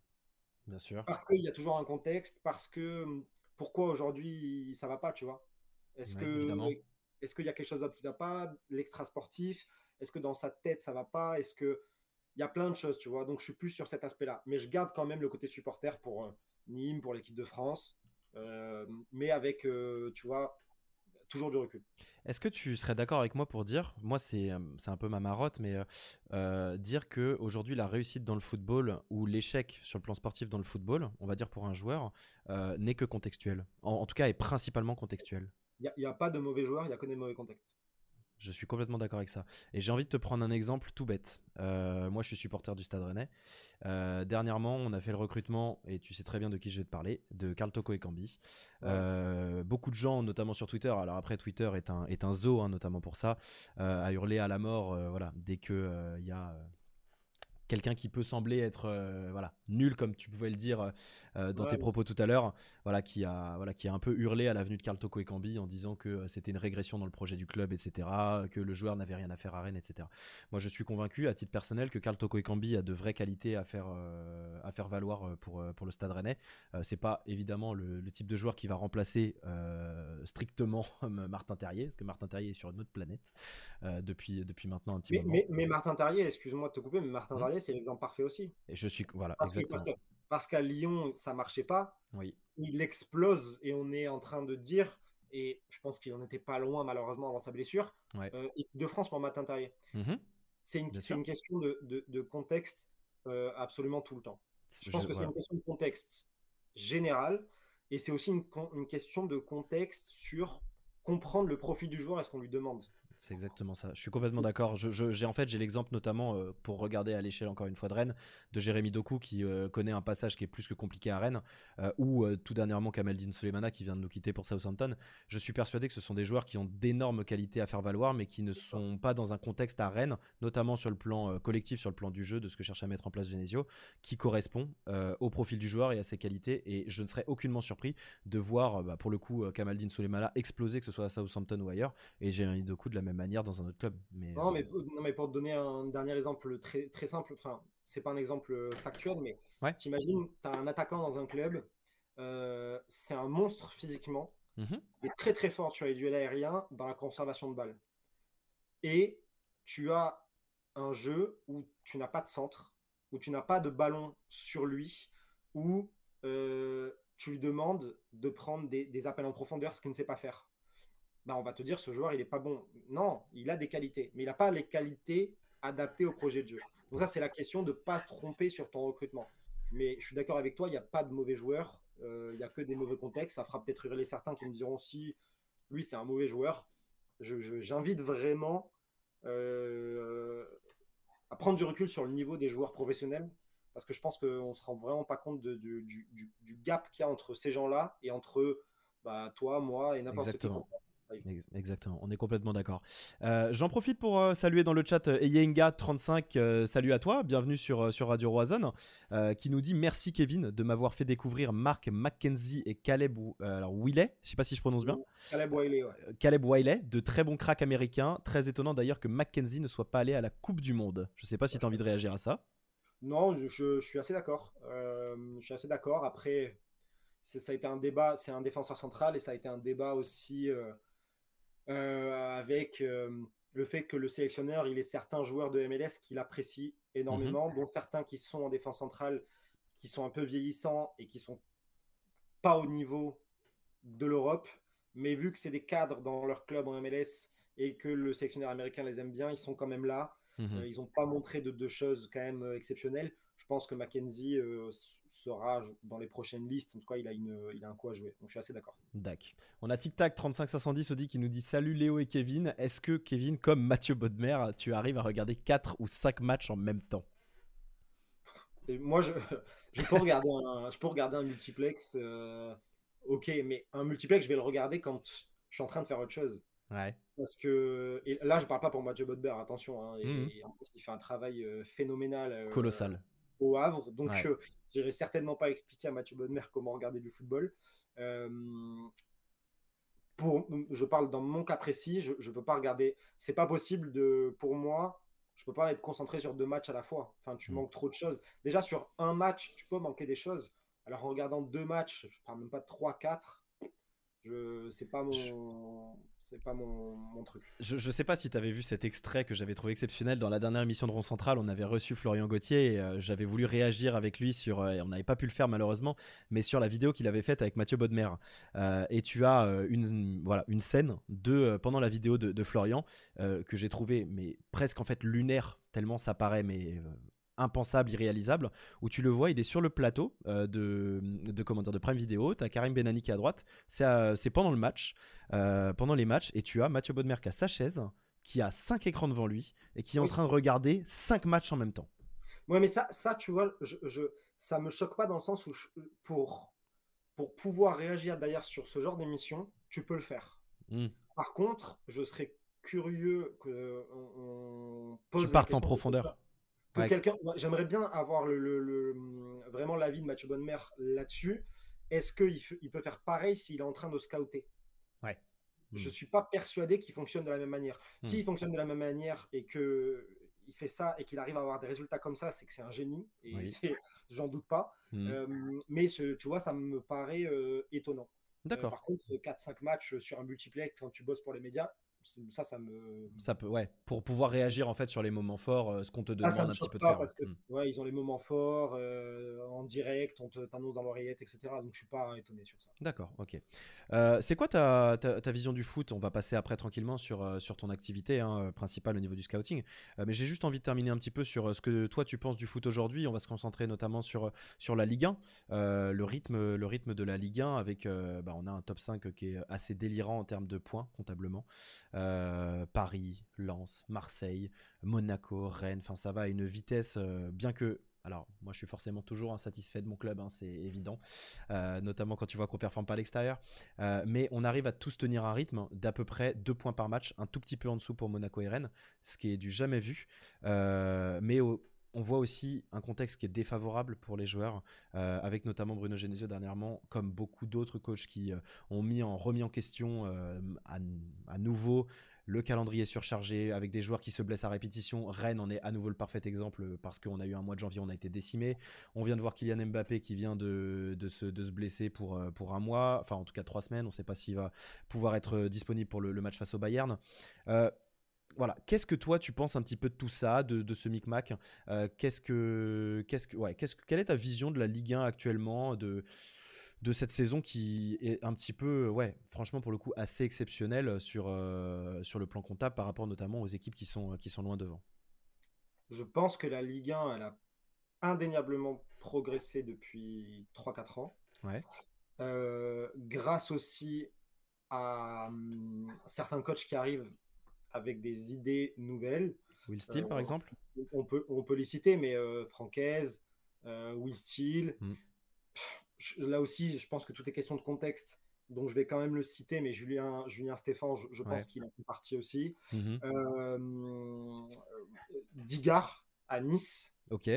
Bien sûr. Parce qu'il y a toujours un contexte, parce que hum, pourquoi aujourd'hui ça va pas, tu vois? Est-ce que est-ce qu'il y a quelque chose d'autre qui va pas? L'extra sportif Est-ce que dans sa tête ça va pas? Est-ce que il y a plein de choses, tu vois Donc je suis plus sur cet aspect-là, mais je garde quand même le côté supporter pour euh, Nîmes, pour l'équipe de France, mais avec, tu vois, toujours du recul. Est-ce que tu serais d'accord avec moi pour dire, moi c'est un peu ma marotte, mais euh, dire que aujourd'hui la réussite dans le football ou l'échec sur le plan sportif dans le football, on va dire pour un joueur, euh, n'est que contextuel. En, tout cas, est principalement contextuel. Il n'y a, a, pas de mauvais joueurs, il n'y a que des mauvais contextes. Je suis complètement d'accord avec ça. Et j'ai envie de te prendre un exemple tout bête. Euh, moi, je suis supporter du Stade Rennais. Euh, dernièrement, on a fait le recrutement, et tu sais très bien de qui je vais te parler, de Carl Toko et Cambi. Euh, beaucoup de gens, notamment sur Twitter, alors après Twitter est un, est un zoo, hein, notamment pour ça, à hurler à la mort voilà, dès qu'il il y a quelqu'un qui peut sembler être euh, voilà nul comme tu pouvais le dire euh, euh, dans tes propos tout à l'heure voilà qui a voilà qui a un peu hurlé à l'avenue de Carl Toko et Cambi en disant que c'était une régression dans le projet du club etc que le joueur n'avait rien à faire à Rennes etc moi je suis convaincu à titre personnel que Carl Toko et Cambi a de vraies qualités à faire à faire valoir pour pour le Stade Rennais. C'est pas évidemment le, type de joueur qui va remplacer strictement Martin Terrier parce que Martin Terrier est sur une autre planète depuis depuis maintenant un petit mais, moment. mais, Martin Terrier excuse-moi de te couper mais Martin mmh. Terrier c'est l'exemple parfait aussi. Et je suis voilà parce, qu'à Lyon ça marchait pas. Oui. Il explose et on est en train de dire et je pense qu'il n'en était pas loin malheureusement avant sa blessure. Euh, de France pour Terrier. Mmh c'est une, une, question de, de, contexte euh, absolument tout le temps. Je pense que c'est une question de contexte général et c'est aussi une, une, question de contexte sur comprendre le profil du joueur et ce qu'on lui demande. C'est exactement ça. Je suis complètement d'accord. j'ai en fait j'ai l'exemple notamment euh, pour regarder à l'échelle encore une fois de Rennes de Jérémy Doku qui euh, connaît un passage qui est plus que compliqué à Rennes euh, ou tout dernièrement Kamaldine Soleimana qui vient de nous quitter pour Southampton. Je suis persuadé que ce sont des joueurs qui ont d'énormes qualités à faire valoir mais qui ne sont pas dans un contexte à Rennes, notamment sur le plan collectif, sur le plan du jeu, de ce que cherche à mettre en place Genesio, qui correspond au profil du joueur et à ses qualités. Et je ne serais aucunement surpris de voir bah, pour le coup Kamaldine Soleimana exploser que ce soit à Southampton ou ailleurs et Jérémy Doku de la même manière dans un autre club. Mais, non, mais, euh, non, mais pour te donner un dernier exemple très, très simple, enfin, c'est pas un exemple factuel, mais ouais. t'imagines, tu as un attaquant dans un club, euh, c'est un monstre physiquement, mmh il est très très fort sur les duels aériens dans la conservation de balles. Et tu as un jeu où tu n'as pas de centre, où tu n'as pas de ballon sur lui, où euh, tu lui demandes de prendre des, des appels en profondeur, ce qu'il ne sait pas faire. Bah, on va te dire ce joueur il est pas bon. Non, il a des qualités, mais il n'a pas les qualités adaptées au projet de jeu. Donc ça c'est la question de ne pas se tromper sur ton recrutement. Mais je suis d'accord avec toi, il n'y a pas de mauvais joueurs, euh, il n'y a que des mauvais contextes. Ça fera peut-être hurler certains qui me diront si lui c'est un mauvais joueur. J'invite vraiment euh, à prendre du recul sur le niveau des joueurs professionnels parce que je pense qu'on ne se rend vraiment pas compte du, gap qu'il y a entre ces gens-là et entre bah, toi, moi et n'importe qui. Exactement, on est complètement d'accord. Euh, j'en profite pour euh, saluer dans le chat euh, Eyenga35, salut à toi, bienvenue sur, sur Radio Roison, qui nous dit merci Kevin de m'avoir fait découvrir Mark McKenzie et Caleb alors Wiley, je sais pas si je prononce bien. Caleb Wiley, ouais. Caleb Wiley, de très bons cracks américains, très étonnant d'ailleurs que McKenzie ne soit pas allé à la Coupe du Monde. Je sais pas si tu as envie de réagir à ça. Non, je, je, suis assez d'accord. je suis assez d'accord. Après, ça a été un débat, c'est un défenseur central et ça a été un débat aussi euh, avec euh, le fait que le sélectionneur, il est certains joueurs de MLS qu'il apprécie énormément, mhm. dont certains qui sont en défense centrale, qui sont un peu vieillissants et qui sont pas au niveau de l'Europe. Mais vu que c'est des cadres dans leur club en MLS et que le sélectionneur américain les aime bien, ils sont quand même là. Mhm. Euh, ils n'ont pas montré de, de, choses quand même exceptionnelles je pense que Mackenzie euh, sera dans les prochaines listes. En tout cas, il a, une, il a un coup à jouer. Donc, je suis assez d'accord. D'accord. On a Tic Tac 35510 Audi qui nous dit Salut Léo et Kevin. Est-ce que Kevin, comme Mathieu Bodmer, tu arrives à regarder 4 ou 5 matchs en même temps? Et Moi, je, je, peux regarder un, je peux regarder un multiplex. Euh, ok, mais un multiplex, je vais le regarder quand je suis en train de faire autre chose. Ouais. Parce que et là, je parle pas pour Mathieu Bodmer, attention. Hein, et, mmh. en plus, il fait un travail euh, phénoménal. Colossal au Havre. Donc, je n'irai certainement pas expliquer à Mathieu Bonnemer comment regarder du football. pour, je parle dans mon cas précis, je ne peux pas regarder. C'est pas possible de, pour moi, je peux pas être concentré sur deux matchs à la fois. Enfin, tu mm. manques trop de choses. Déjà, sur un match, tu peux manquer des choses. Alors, en regardant deux matchs, je parle même pas de trois, quatre, je c'est pas mon c'est pas mon, truc. Je, sais pas si tu avais vu cet extrait que j'avais trouvé exceptionnel dans la dernière émission de Rond Central. On avait reçu Florian Gauthier et euh, j'avais voulu réagir avec lui sur. Euh, on n'avait pas pu le faire malheureusement, mais sur la vidéo qu'il avait faite avec Mathieu Bodmer. Euh, et tu as une scène de, pendant la vidéo de, de Florian que j'ai trouvé mais presque en fait lunaire, tellement ça paraît mais impensable, irréalisable, où tu le vois, il est sur le plateau euh, de, de, comment dire, de Prime Video, tu as Karim Benani qui est à droite, c'est pendant le match, euh, pendant les matchs, et tu as Mathieu Bodmer qui a sa chaise, qui a cinq écrans devant lui, et qui est en train de regarder cinq matchs en même temps. Ouais, mais ça, ça tu vois, je, je, ça me choque pas dans le sens où pour, pour pouvoir réagir d'ailleurs sur ce genre d'émission, tu peux le faire. Hmm. Par contre, je serais curieux que on, pose. Tu partes en profondeur quelqu'un, j'aimerais bien avoir le, vraiment l'avis de Mathieu Bonnemer là-dessus. Est-ce qu'il il peut faire pareil s'il est en train de scouter? Ouais. Je ne hmm. suis pas persuadé qu'il fonctionne de la même manière. Hmm. S'il fonctionne de la même manière et que il fait ça et qu'il arrive à avoir des résultats comme ça, c'est que c'est un génie. Et j'en doute pas. Hmm. Euh, mais tu vois, ça me paraît euh, étonnant. D'accord. Euh, par contre, 4-5 matchs sur un multiplex quand tu bosses pour les médias, ça, ça me. Ça peut, ouais. Pour pouvoir réagir en fait sur les moments forts, euh, ce qu'on te ah, demande un petit peu de faire. Parce que, hmm. ouais, ils ont les moments forts euh, en direct, on t'annonce dans l'oreillette, etc. Donc je suis pas étonné sur ça. D'accord, ok. Euh, c'est quoi ta, ta, vision du foot? On va passer après tranquillement sur, sur ton activité hein, principale au niveau du scouting. mais j'ai juste envie de terminer un petit peu sur ce que toi tu penses du foot aujourd'hui. On va se concentrer notamment sur, sur la Ligue 1, le, rythme, le rythme de la Ligue 1 avec. Bah, on a un top 5 qui est assez délirant en termes de points comptablement. Euh, Paris, Lens, Marseille, Monaco, Rennes. Enfin, ça va à une vitesse, euh, bien que. Alors, moi, je suis forcément toujours insatisfait de mon club, hein, c'est évident, euh, notamment quand tu vois qu'on performe pas à l'extérieur. mais on arrive à tous tenir un rythme d'à peu près deux points par match, un tout petit peu en dessous pour Monaco et Rennes, ce qui est du jamais vu. mais au, on voit aussi un contexte qui est défavorable pour les joueurs, euh, avec notamment Bruno Genesio dernièrement, comme beaucoup d'autres coachs qui euh, ont mis en, remis en question euh, à, nouveau le calendrier surchargé, avec des joueurs qui se blessent à répétition. Rennes en est à nouveau le parfait exemple parce qu'on a eu un mois de janvier, on a été décimé. On vient de voir Kylian Mbappé qui vient de, se, blesser pour, pour un mois, enfin en tout cas trois semaines. On ne sait pas s'il va pouvoir être disponible pour le match face au Bayern voilà, qu'est-ce que toi tu penses un petit peu de tout ça, de, ce micmac? Euh, Qu'est-ce que, qu'est-ce que, ouais, qu'est-ce quelle est ta vision de la Ligue 1 actuellement, de de cette saison qui est un petit peu, ouais, franchement pour le coup assez exceptionnelle sur euh, sur le plan comptable par rapport notamment aux équipes qui sont qui sont loin devant? Je pense que la Ligue 1 elle a indéniablement progressé depuis 3-4 ans. Ouais. Euh, grâce aussi à hum, certains coachs qui arrivent avec des idées nouvelles. Will Steele, par euh, exemple on peut, on peut les citer, mais euh, Francaise, euh, Will Steele. Hmm. Là aussi, je pense que tout est question de contexte. Donc, je vais quand même le citer, mais Julien, Julien Stéphane, je, pense qu'il en fait partie aussi. Mm Digard à Nice. Ok.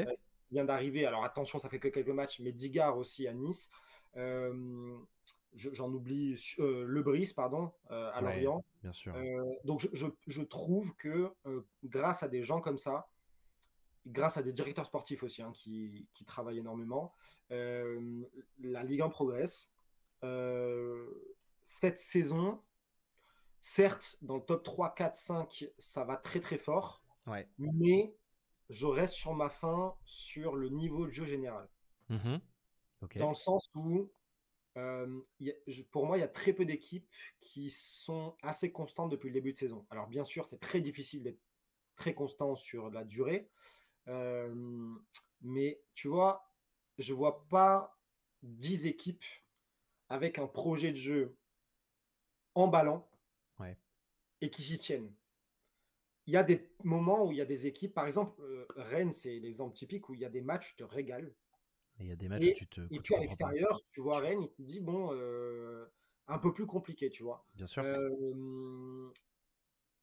vient d'arriver. Alors, attention, ça fait que quelques matchs, mais Digard aussi à Nice j'en oublie, euh, Le pardon, euh, à Lorient. Bien sûr. Euh, donc je, trouve que grâce à des gens comme ça, grâce à des directeurs sportifs aussi hein, qui, travaillent énormément, la Ligue 1 progresse. cette saison, certes, dans le top 3, 4, 5, ça va très très fort. Mais je reste sur ma fin sur le niveau de jeu général. Mmh dans le sens où pour moi, il y a très peu d'équipes qui sont assez constantes depuis le début de saison. Alors, bien sûr, c'est très difficile d'être très constant sur la durée. mais tu vois, je vois pas 10 équipes avec un projet de jeu emballant et qui s'y tiennent. Il y a des moments où il y a des équipes, par exemple, Rennes, c'est l'exemple typique où il y a des matchs, tu te régales il y a des matchs où tu te. Et puis à l'extérieur, tu vois Rennes, il te dit bon, euh, un peu plus compliqué, tu vois. Bien sûr. Euh,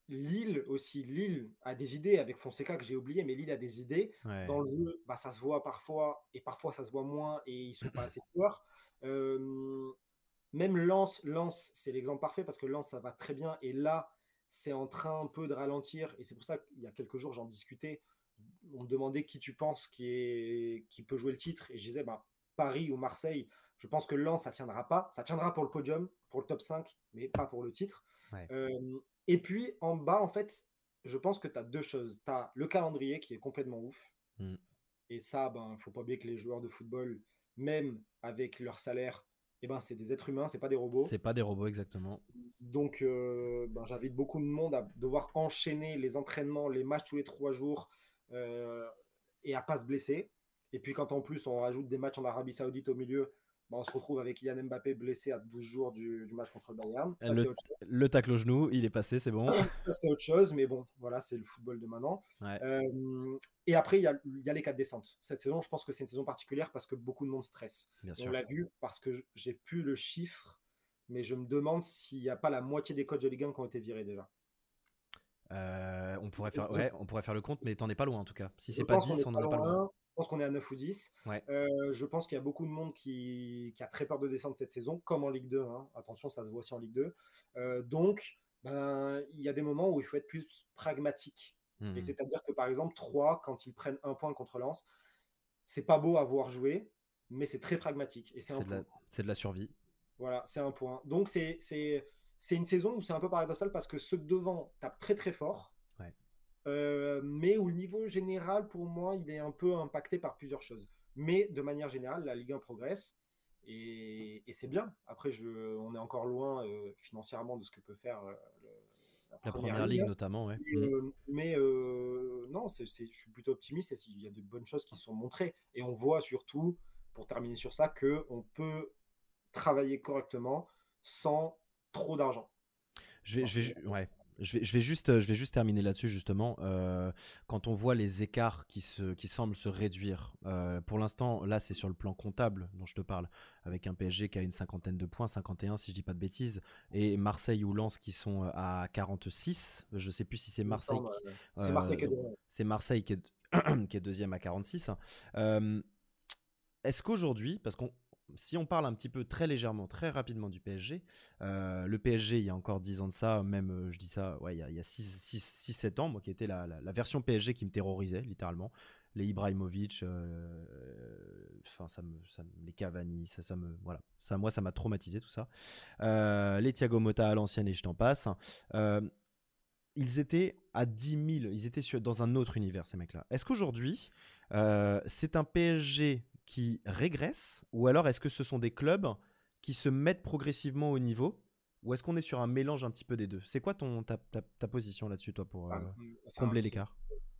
Lille aussi, Lille a des idées avec Fonseca que j'ai oublié, mais Lille a des idées. Dans le jeu, bah, ça se voit parfois et parfois ça se voit moins et ils sont pas assez forts. même Lens, Lens c'est l'exemple parfait parce que Lens ça va très bien et là c'est en train un peu de ralentir et c'est pour ça qu'il y a quelques jours j'en discutais. On me demandait qui tu penses qui, est, qui peut jouer le titre et je disais bah, Paris ou Marseille. Je pense que Lens ça tiendra pas, ça tiendra pour le podium, pour le top 5, mais pas pour le titre. Et puis en bas, en fait, je pense que tu as deux choses. Tu as le calendrier qui est complètement ouf. Mmh. Et ça, ben, faut pas oublier que les joueurs de football, même avec leur salaire, eh ben, c'est des êtres humains, c'est pas des robots. C'est pas des robots, exactement. Donc, euh, ben, j'invite beaucoup de monde à devoir enchaîner les entraînements, les matchs tous les trois jours euh, et à pas se blesser. Et puis, quand en plus on rajoute des matchs en Arabie Saoudite au milieu, bah, on se retrouve avec Yann Mbappé blessé à 12 jours du, match contre le Bayern. le, tacle au genou, il est passé, c'est bon. c'est autre chose, mais bon, voilà, c'est le football de maintenant. Euh, et après, il y, a, les quatre descentes. Cette saison, je pense que c'est une saison particulière parce que beaucoup de monde stresse. on l'a vu parce que j'ai plus le chiffre, mais je me demande s'il n'y a pas la moitié des coachs de Ligue 1 qui ont été virés déjà. Euh, on, pourrait faire, on pourrait faire le compte, mais t'en es pas loin en tout cas. Si c'est pas 10, on n'en est pas loin. Je pense qu'on est à 9 ou 10. Euh, je pense qu'il y a beaucoup de monde qui, a très peur de descendre cette saison, comme en Ligue 2. Hein. Attention, ça se voit aussi en Ligue 2. Euh, donc, ben, il y a des moments où il faut être plus pragmatique. Et mmh. c'est-à-dire que par exemple, 3, quand ils prennent un point contre Lens, c'est pas beau à voir jouer, mais c'est très pragmatique. Et c'est de, la survie. Voilà, c'est un point. Donc, c'est une saison où c'est un peu paradoxal parce que ceux devant tapent très très fort euh, mais au niveau général, pour moi, il est un peu impacté par plusieurs choses. Mais de manière générale, la Ligue 1 progresse et, c'est bien. Après, je, on est encore loin euh, financièrement de ce que peut faire euh, la, première, Ligue, notamment. Ouais. Mais, non, je suis plutôt optimiste. Il y a de bonnes choses qui sont montrées. Et on voit surtout, pour terminer sur ça, qu'on peut travailler correctement sans trop d'argent. Je vais, je vais, ouais, je vais, juste, je vais juste terminer là-dessus justement. Euh, quand on voit les écarts qui, se, qui semblent se réduire, euh, pour l'instant, là c'est sur le plan comptable dont je te parle, avec un PSG qui a une cinquantaine de points, 51 si je dis pas de bêtises, et Marseille ou Lens qui sont à 46. Je sais plus si c'est Marseille. C'est Marseille, qui est, c'est Marseille qui, est, qui est deuxième à 46. Est-ce qu'aujourd'hui, parce qu'on si on parle un petit peu très légèrement, très rapidement du PSG, euh, le PSG, il y a encore 10 ans de ça, même, euh, je dis ça, il y a, 6-7 ans, moi, qui était la, version PSG qui me terrorisait, littéralement. Les Ibrahimovic, euh, ça me, les Cavani, ça, ça me, voilà, ça, moi, ça m'a traumatisé tout ça. les Thiago Motta à l'ancienne et je t'en passe. ils étaient à 10 000, ils étaient dans un autre univers, ces mecs-là. Est-ce qu'aujourd'hui, c'est un PSG qui régressent Ou alors est-ce que ce sont des clubs qui se mettent progressivement au niveau Ou est-ce qu'on est sur un mélange un petit peu des deux? C'est quoi ton, ta, ta, position là-dessus, toi, pour euh, ah, combler l'écart?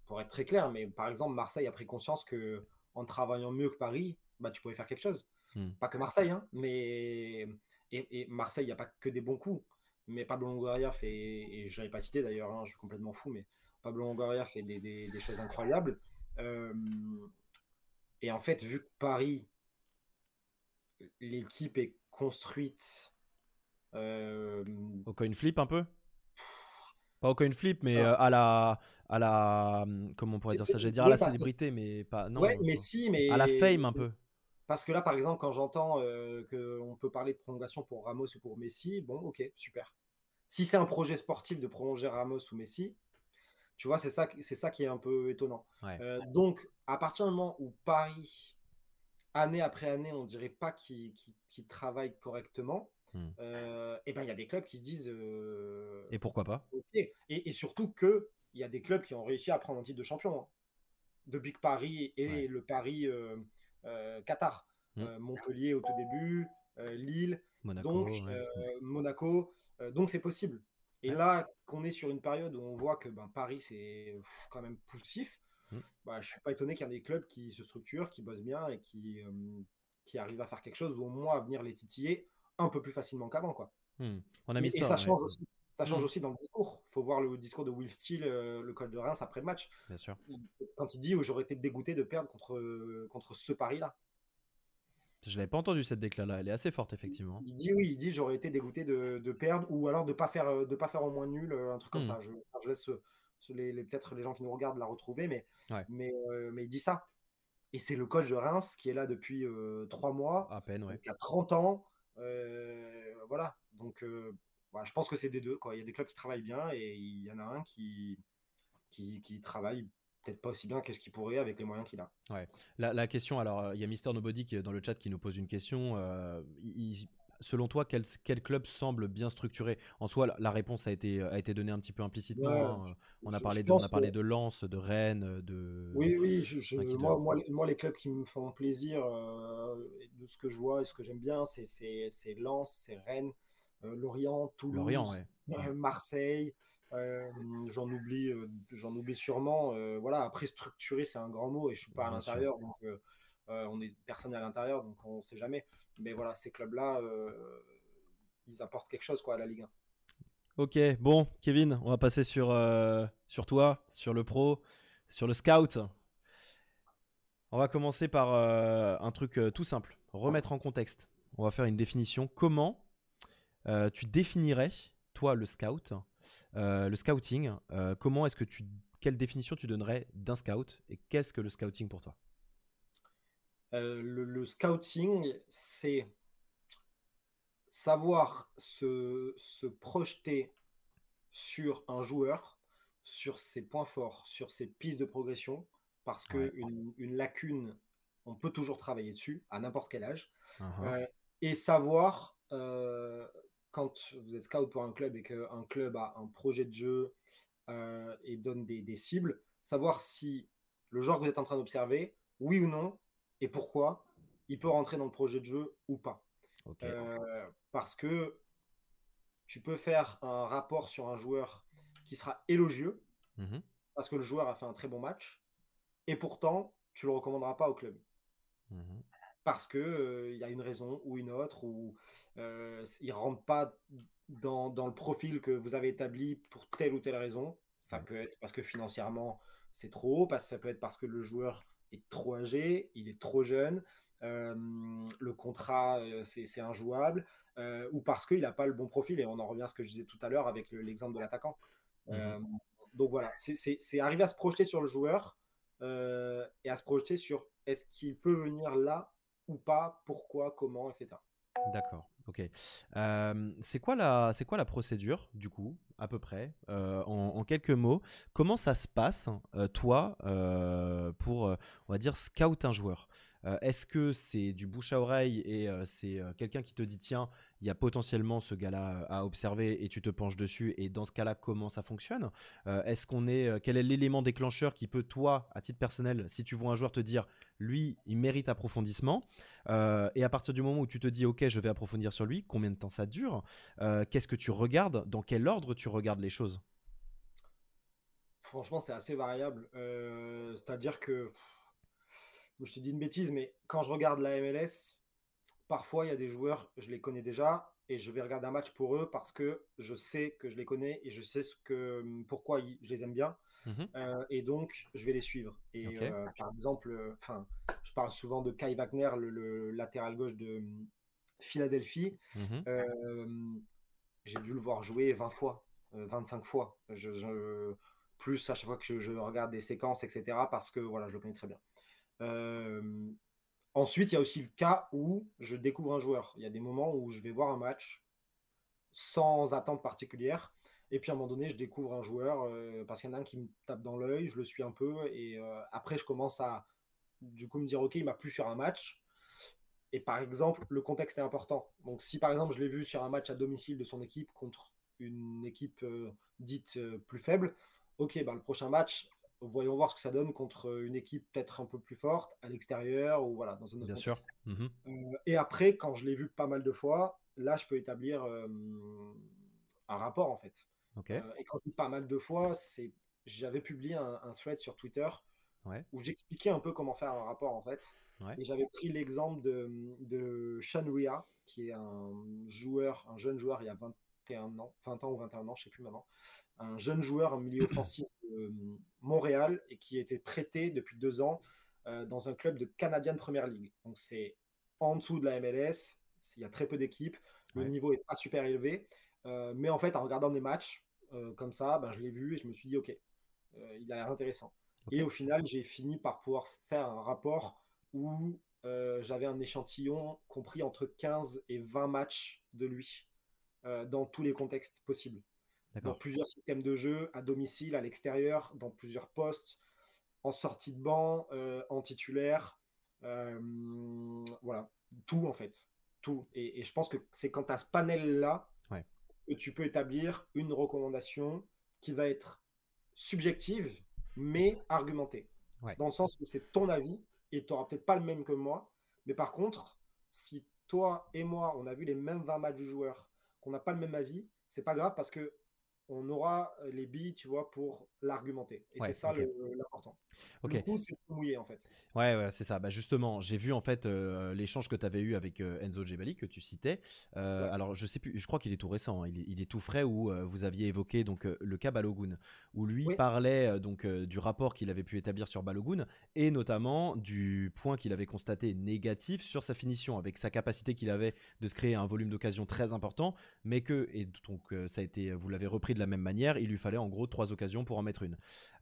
Pour être très clair, mais par exemple, Marseille a pris conscience que en travaillant mieux que Paris, bah, tu pouvais faire quelque chose. Hmm. Pas que Marseille, hein, mais. Et, Marseille, il n'y a pas que des bons coups. Mais Pablo Longoria fait, et je ne l'avais pas cité d'ailleurs, hein, je suis complètement fou, mais Pablo Longoria fait des, des, des choses incroyables. Euh, et en fait, vu que Paris, l'équipe est construite. Euh... Au coin flip un peu? Pas au coin flip, mais euh, à la. À la comment on pourrait dire ça? J'allais dire à la célébrité, mais pas. Non, ouais, mais si, mais. À la fame un peu. Parce que là, par exemple, quand j'entends euh, qu'on peut parler de prolongation pour Ramos ou pour Messi, bon, ok, super. Si c'est un projet sportif de prolonger Ramos ou Messi, tu vois, c'est ça, c'est ça qui est un peu étonnant. Euh, donc, à partir du moment où Paris, année après année, on dirait pas qu'il qu travaille correctement, hmm. euh, et ben il y a des clubs qui se disent. Euh, et pourquoi pas? et, et, surtout que il y a des clubs qui ont réussi à prendre un titre de champion. Hein. De Big Paris et le Paris Qatar. Hmm. Montpellier au tout début, Lille, Monaco, donc Monaco. donc c'est possible. Et là, qu'on est sur une période où on voit que ben, Paris, c'est quand même poussif, mmh. bah, je ne suis pas étonné qu'il y ait des clubs qui se structurent, qui bossent bien et qui, qui arrivent à faire quelque chose ou au moins à venir les titiller un peu plus facilement qu'avant. Quoi. Mmh. On a mis et, ça change aussi. Ça change mmh. aussi dans le discours. Il faut voir le discours de Will Steele, euh, le coach de Reims, après le match. Bien sûr. Quand il dit oh, J'aurais été dégoûté de perdre contre, contre ce Paris-là. Je l'avais pas entendu cette déclaration là, elle est assez forte effectivement. Il dit oui, il dit j'aurais été dégoûté de, perdre ou alors de pas faire de pas faire au moins nul, un truc comme ça. Je, laisse les, peut-être les gens qui nous regardent la retrouver, mais mais, mais il dit ça. Et c'est le coach de Reims qui est là depuis trois mois, à peine, ouais. qui a 30 ans. voilà, donc je pense que c'est des deux. Quoi. Il y a des clubs qui travaillent bien et il y en a un qui, qui, travaille peut-être pas aussi bien que ce qu'il pourrait avec les moyens qu'il a. Ouais. La, question, alors il y a Mister Nobody qui est dans le chat qui nous pose une question. Euh, selon toi, quel, quel, club semble bien structuré? En soi, la, réponse a été, a été donnée un petit peu implicitement. Hein. on, a parlé de, on a parlé de Lens, de Rennes, de. Oui, oui. moi, moi, les clubs qui me font plaisir, euh, de ce que je vois et ce que j'aime bien, c'est Lens, c'est Rennes, euh, Lorient, Toulouse, Marseille. Euh, j'en oublie, j'en oublie sûrement. voilà, après structurer, c'est un grand mot et je suis pas à l'intérieur, donc on est personne à l'intérieur, donc on sait jamais. Mais voilà, ces clubs-là, ils apportent quelque chose à la Ligue 1. Ok, bon, Kevin, on va passer sur, sur toi, sur le pro, sur le scout. On va commencer par un truc tout simple, remettre en contexte. On va faire une définition. Comment euh, tu définirais, toi, le scout, euh, le scouting, euh, comment est-ce que tu, quelle définition tu donnerais d'un scout et qu'est-ce que le scouting pour toi? Le, scouting, c'est savoir se, se, projeter sur un joueur, sur ses points forts, sur ses pistes de progression, parce qu'une une lacune, on peut toujours travailler dessus à n'importe quel âge, uh-huh. et savoir quand vous êtes scout pour un club et qu'un club a un projet de jeu euh, et donne des, cibles, savoir si le joueur que vous êtes en train d'observer, oui ou non, et pourquoi, il peut rentrer dans le projet de jeu ou pas. Euh, parce que tu peux faire un rapport sur un joueur qui sera élogieux, mmh parce que le joueur a fait un très bon match, et pourtant, tu ne le recommanderas pas au club. Mmh parce qu'il y a une raison ou une autre, ou il ne rentre pas dans, le profil que vous avez établi pour telle ou telle raison. Ça peut être parce que financièrement, c'est trop haut, parce, ça peut être parce que le joueur est trop âgé, il est trop jeune, le contrat, c'est injouable, ou parce qu'il n'a pas le bon profil. Et on en revient à ce que je disais tout à l'heure avec l'exemple de l'attaquant. Mmh donc voilà, c'est arriver à se projeter sur le joueur et à se projeter sur est-ce qu'il peut venir là ou pas, pourquoi, comment, etc. D'accord, ok. Euh, c'est quoi, la, quoi la procédure, du coup, à peu près, euh, en, quelques mots. Comment ça se passe, euh, toi, pour, on va dire, scout un joueur? Est-ce que c'est du bouche à oreille et c'est quelqu'un qui te dit, tiens, il y a potentiellement ce gars-là à observer et tu te penches dessus et dans ce cas-là, comment ça fonctionne? Est-ce qu'on est, quel est l'élément déclencheur qui peut, toi, à titre personnel, si tu vois un joueur te dire, lui, il mérite approfondissement. Euh, et à partir du moment où tu te dis, ok, je vais approfondir sur lui, combien de temps ça dure? Euh, Qu'est-ce que tu regardes? Dans quel ordre tu regardes les choses Franchement, c'est assez variable. Euh, c'est-à-dire que, je te dis une bêtise, mais quand je regarde la MLS, parfois il y a des joueurs, je les connais déjà, et je vais regarder un match pour eux parce que je sais que je les connais et je sais ce que, pourquoi je les aime bien. Mmh euh, et donc, je vais les suivre. Et euh, par exemple, enfin, je parle souvent de Kai Wagner, le, latéral gauche de Philadelphie. Mmh j'ai dû le voir jouer 20 fois, 25 fois. Je, plus à chaque fois que je, regarde des séquences, etc. Parce que voilà, je le connais très bien. ensuite, il y a aussi le cas où je découvre un joueur. Il y a des moments où je vais voir un match sans attente particulière et puis à un moment donné, je découvre un joueur euh, parce qu'il y en a un qui me tape dans l'œil, je le suis un peu. Et euh, après, je commence à du coup me dire, OK, il m'a plu sur un match. Et par exemple, le contexte est important. Donc si par exemple, je l'ai vu sur un match à domicile de son équipe contre une équipe euh, dite plus faible, OK, bah, le prochain match, voyons voir ce que ça donne contre une équipe peut-être un peu plus forte à l'extérieur ou voilà dans un autre Bien sûr. Mmh et après, quand je l'ai vu pas mal de fois, là, je peux établir un rapport en fait. Euh, et quand je dis pas mal de fois, c'est j'avais publié un, thread sur Twitter où j'expliquais un peu comment faire un rapport en fait. Et j'avais pris l'exemple de, de Sean Ria, qui est un joueur, un jeune joueur il y a 21 ans, 20 ans ou 21 ans, je sais plus maintenant, un jeune joueur en milieu offensif de Montréal et qui était prêté depuis deux ans euh, dans un club de Canadian Premier League. Donc c'est en dessous de la MLS. Il y a très peu d'équipes. Le niveau est pas super élevé. Euh, mais en fait, en regardant des matchs euh, comme ça, ben, je l'ai vu et je me suis dit, OK, euh, il a l'air intéressant. Et au final, j'ai fini par pouvoir faire un rapport où j'avais un échantillon compris entre 15 et 20 matchs de lui dans tous les contextes possibles. Dans plusieurs systèmes de jeu, à domicile, à l'extérieur, dans plusieurs postes, en sortie de banc, en titulaire. voilà, tout en fait. Tout. Et, je pense que c'est quand tu as ce panel-là que tu peux établir une recommandation qui va être subjective, mais argumentée. Dans le sens où c'est ton avis et tu n'auras peut-être pas le même que moi. Mais par contre, si toi et moi, on a vu les mêmes 20 matchs du joueur, qu'on n'a pas le même avis, c'est pas grave parce que on aura les billes, tu vois, pour l'argumenter. Et c'est ça l'important. Ok. tout, c'est mouillé, en fait. Ouais, ouais c'est ça. Bah, justement, j'ai vu, en fait, euh, l'échange que tu avais eu avec euh, Enzo Gebali, que tu citais. Alors, je sais plus, je crois qu'il est tout récent, hein. il, est, tout frais, où vous aviez évoqué donc, le cas Balogun, où lui parlait donc, du rapport qu'il avait pu établir sur Balogun, et notamment du point qu'il avait constaté négatif sur sa finition, avec sa capacité qu'il avait de se créer un volume d'occasion très important, mais que, et donc ça a été, vous l'avez repris de la même manière, il lui fallait en gros trois occasions pour en mettre une.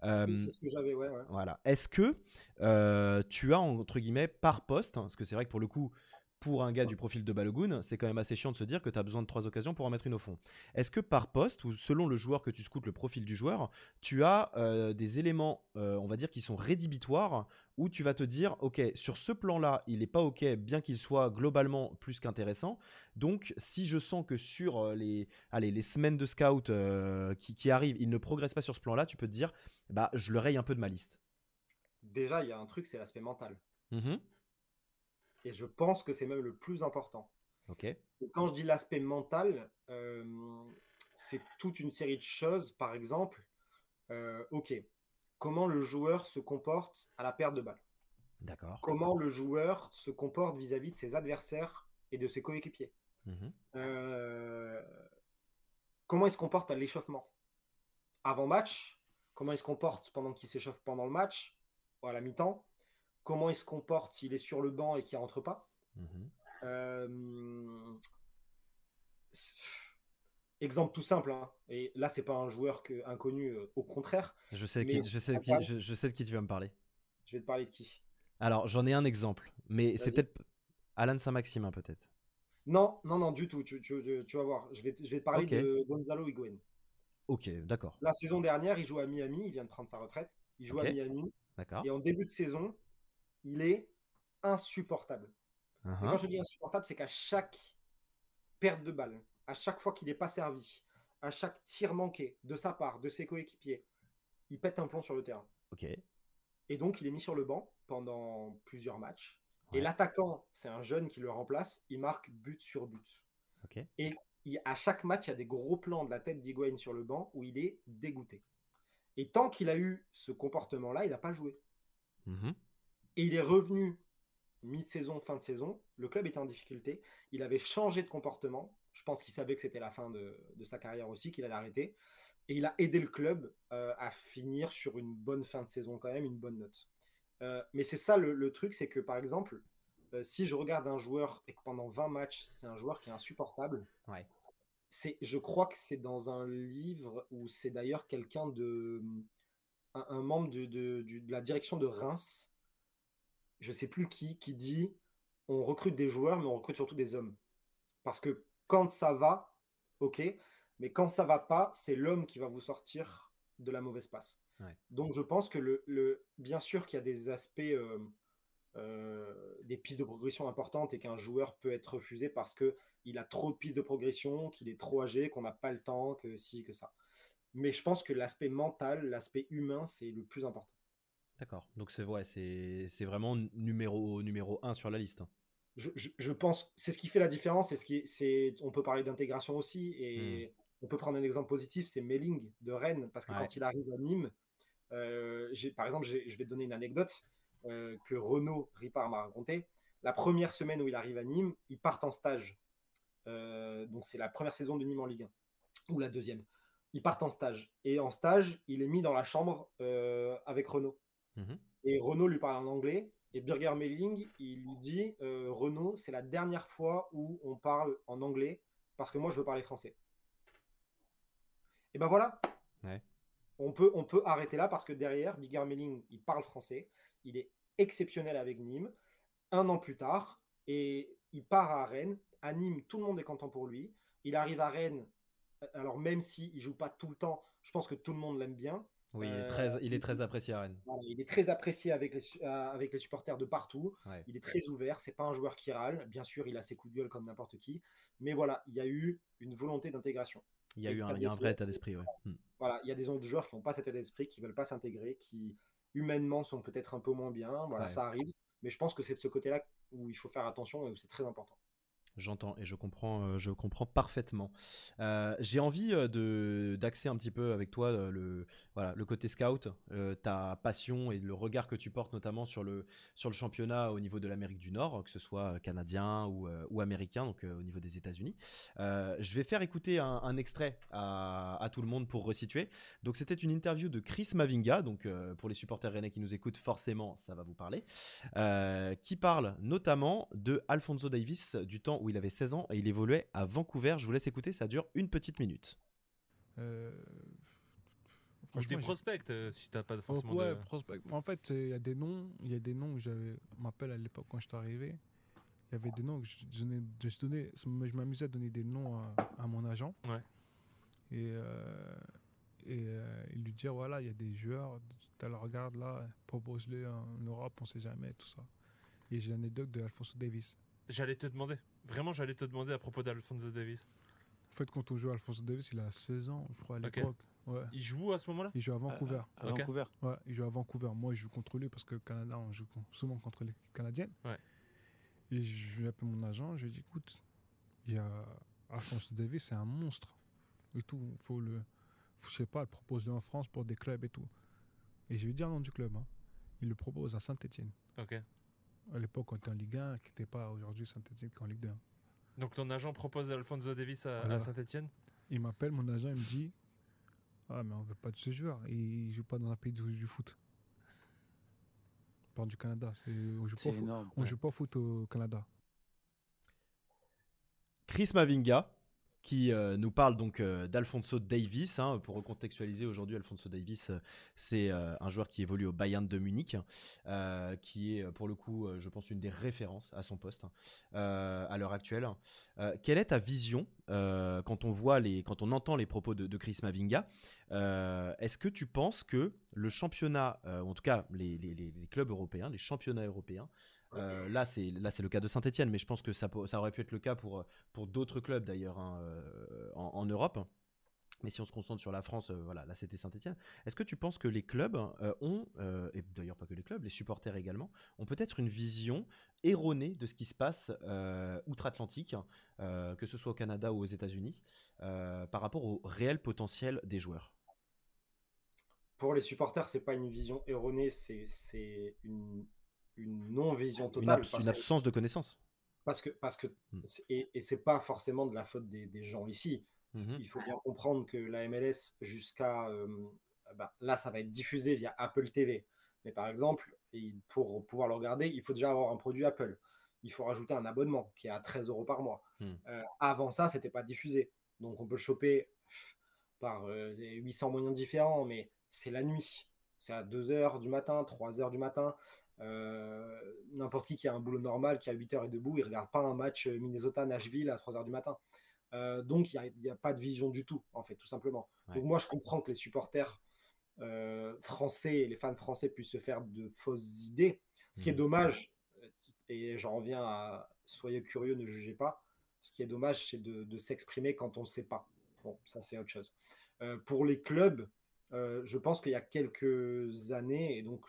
Euh, c'est ce que j'avais, ouais, Voilà. Est-ce que euh, tu as entre guillemets par poste, hein, parce que c'est vrai que pour le coup, pour un gars du profil de Balogun, c'est quand même assez chiant de se dire que tu as besoin de trois occasions pour en mettre une au fond. Est-ce que par poste, ou selon le joueur que tu scoutes, le profil du joueur, tu as euh, des éléments, on va dire, qui sont rédhibitoires, où tu vas te dire, OK, sur ce plan-là, il n'est pas OK, bien qu'il soit globalement plus qu'intéressant. Donc, si je sens que sur les, allez, les semaines de scout qui, arrivent, il ne progresse pas sur ce plan-là, tu peux te dire, bah, je le raye un peu de ma liste. Déjà, il y a un truc, c'est l'aspect mental. Mmh et je pense que c'est même le plus important. Quand je dis l'aspect mental, euh, c'est toute une série de choses. Par exemple, euh, ok, comment le joueur se comporte à la perte de balle. D'accord. Comment le joueur se comporte vis-à-vis de ses adversaires et de ses coéquipiers. Mhm. Euh, comment il se comporte à l'échauffement. Avant match, comment il se comporte pendant qu'il s'échauffe pendant le match, à la mi-temps comment il se comporte s'il est sur le banc et qu'il rentre pas. Mhm. Euh, exemple tout simple, hein. et là c'est pas un joueur que, inconnu, euh, au contraire. Je sais, qui, je, sais qui, je, sais de qui tu vas me parler. Je vais te parler de qui? Alors j'en ai un exemple, mais c'est peut-être Alan Saint-Maximin peut-être. Non, non, non, du tout. Tu, vas voir. Je vais, je vais te parler de Gonzalo Higuain. Ok, d'accord. La saison dernière, il joue à Miami. Il vient de prendre sa retraite. Il joue à Miami. D'accord. Et en début de saison, il est insupportable. quand uh-huh. je dis insupportable, c'est qu'à chaque perte de balle, à chaque fois qu'il n'est pas servi, à chaque tir manqué de sa part, de ses coéquipiers, il pète un plomb sur le terrain. Ok. Et donc, il est mis sur le banc pendant plusieurs matchs. Et l'attaquant, c'est un jeune qui le remplace, il marque but sur but. Et à chaque match, il y a des gros plans de la tête d'Higuain sur le banc où il est dégoûté. Et tant qu'il a eu ce comportement-là, il n'a pas joué. Mm-hmm. Et il est revenu mi-saison, fin de saison. Le club était en difficulté. Il avait changé de comportement. Je pense qu'il savait que c'était la fin de, sa carrière aussi, qu'il allait arrêter. Et il a aidé le club euh, à finir sur une bonne fin de saison quand même, une bonne note. Euh, mais c'est ça le, truc, c'est que par exemple, euh, si je regarde un joueur et que pendant 20 matchs, c'est un joueur qui est insupportable, ouais. C'est, je crois que c'est dans un livre où c'est d'ailleurs quelqu'un de... Un, membre de, de, la direction de Reims je sais plus qui, qui dit on recrute des joueurs, mais on recrute surtout des hommes. Parce que quand ça va, ok, mais quand ça va pas, c'est l'homme qui va vous sortir de la mauvaise passe. Donc je pense que le, bien sûr qu'il y a des aspects, euh, euh, des pistes de progression importantes et qu'un joueur peut être refusé parce que il a trop de pistes de progression, qu'il est trop âgé, qu'on n'a pas le temps, que si, que ça. Mais je pense que l'aspect mental, l'aspect humain, c'est le plus important. D'accord. Donc c'est ouais, c'est vraiment numéro numéro un sur la liste. Je, pense, c'est ce qui fait la différence. Et ce qui, c'est, on peut parler d'intégration aussi. Et hmm. on peut prendre un exemple positif, c'est Melling de Rennes, parce que quand il arrive à Nîmes, euh, par exemple, je vais te donner une anecdote euh, que Renaud Ripard m'a raconté. La première semaine où il arrive à Nîmes, ils partent en stage. Euh, donc c'est la première saison de Nîmes en Ligue 1 ou la deuxième. Ils partent en stage et en stage, il est mis dans la chambre avec Renaud. Mhm. Et Renault lui parle en anglais Et Birger Melling, il lui dit Renault, c'est la dernière fois où on parle en anglais parce que moi, je veux parler français. Et ben voilà. On, peut, on peut arrêter là parce que derrière, Birger Melling, il parle français. Il est exceptionnel avec Nîmes. Un an plus tard, et il part à Rennes. À Nîmes, tout le monde est content pour lui. Il arrive à Rennes, alors même s'il ne joue pas tout le temps, je pense que tout le monde l'aime bien. Oui, il est, très, il est très apprécié à Rennes. il est très apprécié avec les, euh, avec les supporters de partout. Il est très ouvert. C'est pas un joueur qui râle. Bien sûr, il a ses coups de gueule comme n'importe qui. Mais voilà, il y a eu une volonté d'intégration. Il y a eu un, un vrai état d'esprit. Hmm. Voilà, il y a des autres joueurs qui n'ont pas cet état d'esprit, qui veulent pas s'intégrer, qui humainement sont peut-être un peu moins bien. Voilà, ça arrive. Mais je pense que c'est de ce côté-là où il faut faire attention et où c'est très important. J'entends et je comprends, euh, je comprends parfaitement. Euh, j'ai envie euh, de d'axer un petit peu avec toi le voilà le côté scout, ta passion et le regard que tu portes notamment sur le sur le championnat au niveau de l'Amérique du Nord, que ce soit canadien ou, américain, donc au niveau des États-Unis. je vais faire écouter un, extrait à, à, tout le monde pour resituer. Donc c'était une interview de Chris Mavinga, donc pour les supporters rennais qui nous écoutent, forcément ça va vous parler, qui parle notamment de Alfonso Davis du temps où il avait 16 ans et il évoluait à Vancouver. Je vous laisse écouter, ça dure une petite minute. Euh... des prospects, euh, si t'as pas forcément ouais, En fait, il y a des noms, il y a des noms que j'avais, m'appelle à l'époque quand je suis arrivé. Il y avait des noms que je donnais, je, je m'amusais à donner des noms à, mon agent. Ouais. Et, euh, et euh, il lui dire voilà, il y a des joueurs, tu le regarde là, propose-les en Europe, on sait jamais, tout ça. Et j'ai l'anecdote de Alfonso Davis. J'allais te demander. Vraiment, j'allais te demander à propos d'Alfonso Davis. En fait, quand on joue à Alfonso Davis, il a 16 ans, je crois, à l'époque. Ouais. Il joue à ce moment-là? Il joue à Vancouver. À, Vancouver Ouais, il joue à Vancouver. Moi, je joue contre lui parce que Canada, on joue souvent contre les Canadiennes. Ouais. Et je lui appelle mon agent, je lui dis écoute, il y a Alfonso Davis, c'est un monstre. Et tout, faut le. je sais pas, le proposer en France pour des clubs et tout. Et je lui dis le nom du club. Hein. Il le propose à Saint-Etienne. Ok à l'époque, on était en Ligue 1, qui n'était pas aujourd'hui Saint-Etienne en Ligue 2. Donc ton agent propose Alfonso Davis à, Saint-Etienne Il m'appelle, mon agent, il me dit Ah, mais on veut pas de ce joueur. Il ne joue pas dans un pays du, foot. On du Canada. On joue, pas, énorme, on joue pas au foot au Canada. Chris Mavinga, qui euh, nous parle donc euh, d'Alfonso Davis. Hein. pour recontextualiser aujourd'hui, Alfonso Davis, euh, c'est un joueur qui évolue au Bayern de Munich, qui est pour le coup, je pense, une des références à son poste à l'heure actuelle. quelle est ta vision quand on voit les, quand on entend les propos de, Chris Mavinga Est-ce que tu penses que le championnat, en tout cas les clubs européens, les championnats européens, euh, là, c'est là c'est le cas de Saint-Etienne, mais je pense que ça, ça aurait pu être le cas pour, pour d'autres clubs d'ailleurs hein, euh, en, Europe. Mais si on se concentre sur la France, euh, voilà, là c'était Saint-Etienne. Est-ce que tu penses que les clubs ont, et d'ailleurs pas que les clubs, les supporters également, ont peut-être une vision erronée de ce qui se passe outre-Atlantique, que ce soit au Canada ou aux États-Unis, par rapport au réel potentiel des joueurs? Pour les supporters, c'est pas une vision erronée, c'est une une non-vision totale. Une, absence de connaissance. Parce que, parce que hmm. et, et c'est pas forcément de la faute des, des gens ici. Mhm. Il faut bien comprendre que la MLS, jusqu'à euh, bah, là, ça va être diffusé via Apple TV. Mais par exemple, pour pouvoir le regarder, il faut déjà avoir un produit Apple. Il faut rajouter un abonnement qui est à 13 euros par mois. Hmm. Euh, avant ça, c'était pas diffusé. Donc on peut le choper par 800 euh, moyens différents, mais c'est la nuit. C'est à 2 heures du matin, 3 heures du matin. Euh, n'importe qui qui a un boulot normal, qui a 8 heures et debout, il regarde pas un match euh, Minnesota-Nashville à 3 heures du matin. Euh, donc il n'y a, pas de vision du tout, en fait, tout simplement. Donc moi, je comprends que les supporters français, les fans français puissent se faire de fausses idées. Ce qui est mmh. dommage, et j'en reviens à soyez curieux, ne jugez pas. Ce qui est dommage, c'est de, s'exprimer quand on ne sait pas. Bon, ça c'est autre chose. pour les clubs, je pense qu'il y a quelques années, et donc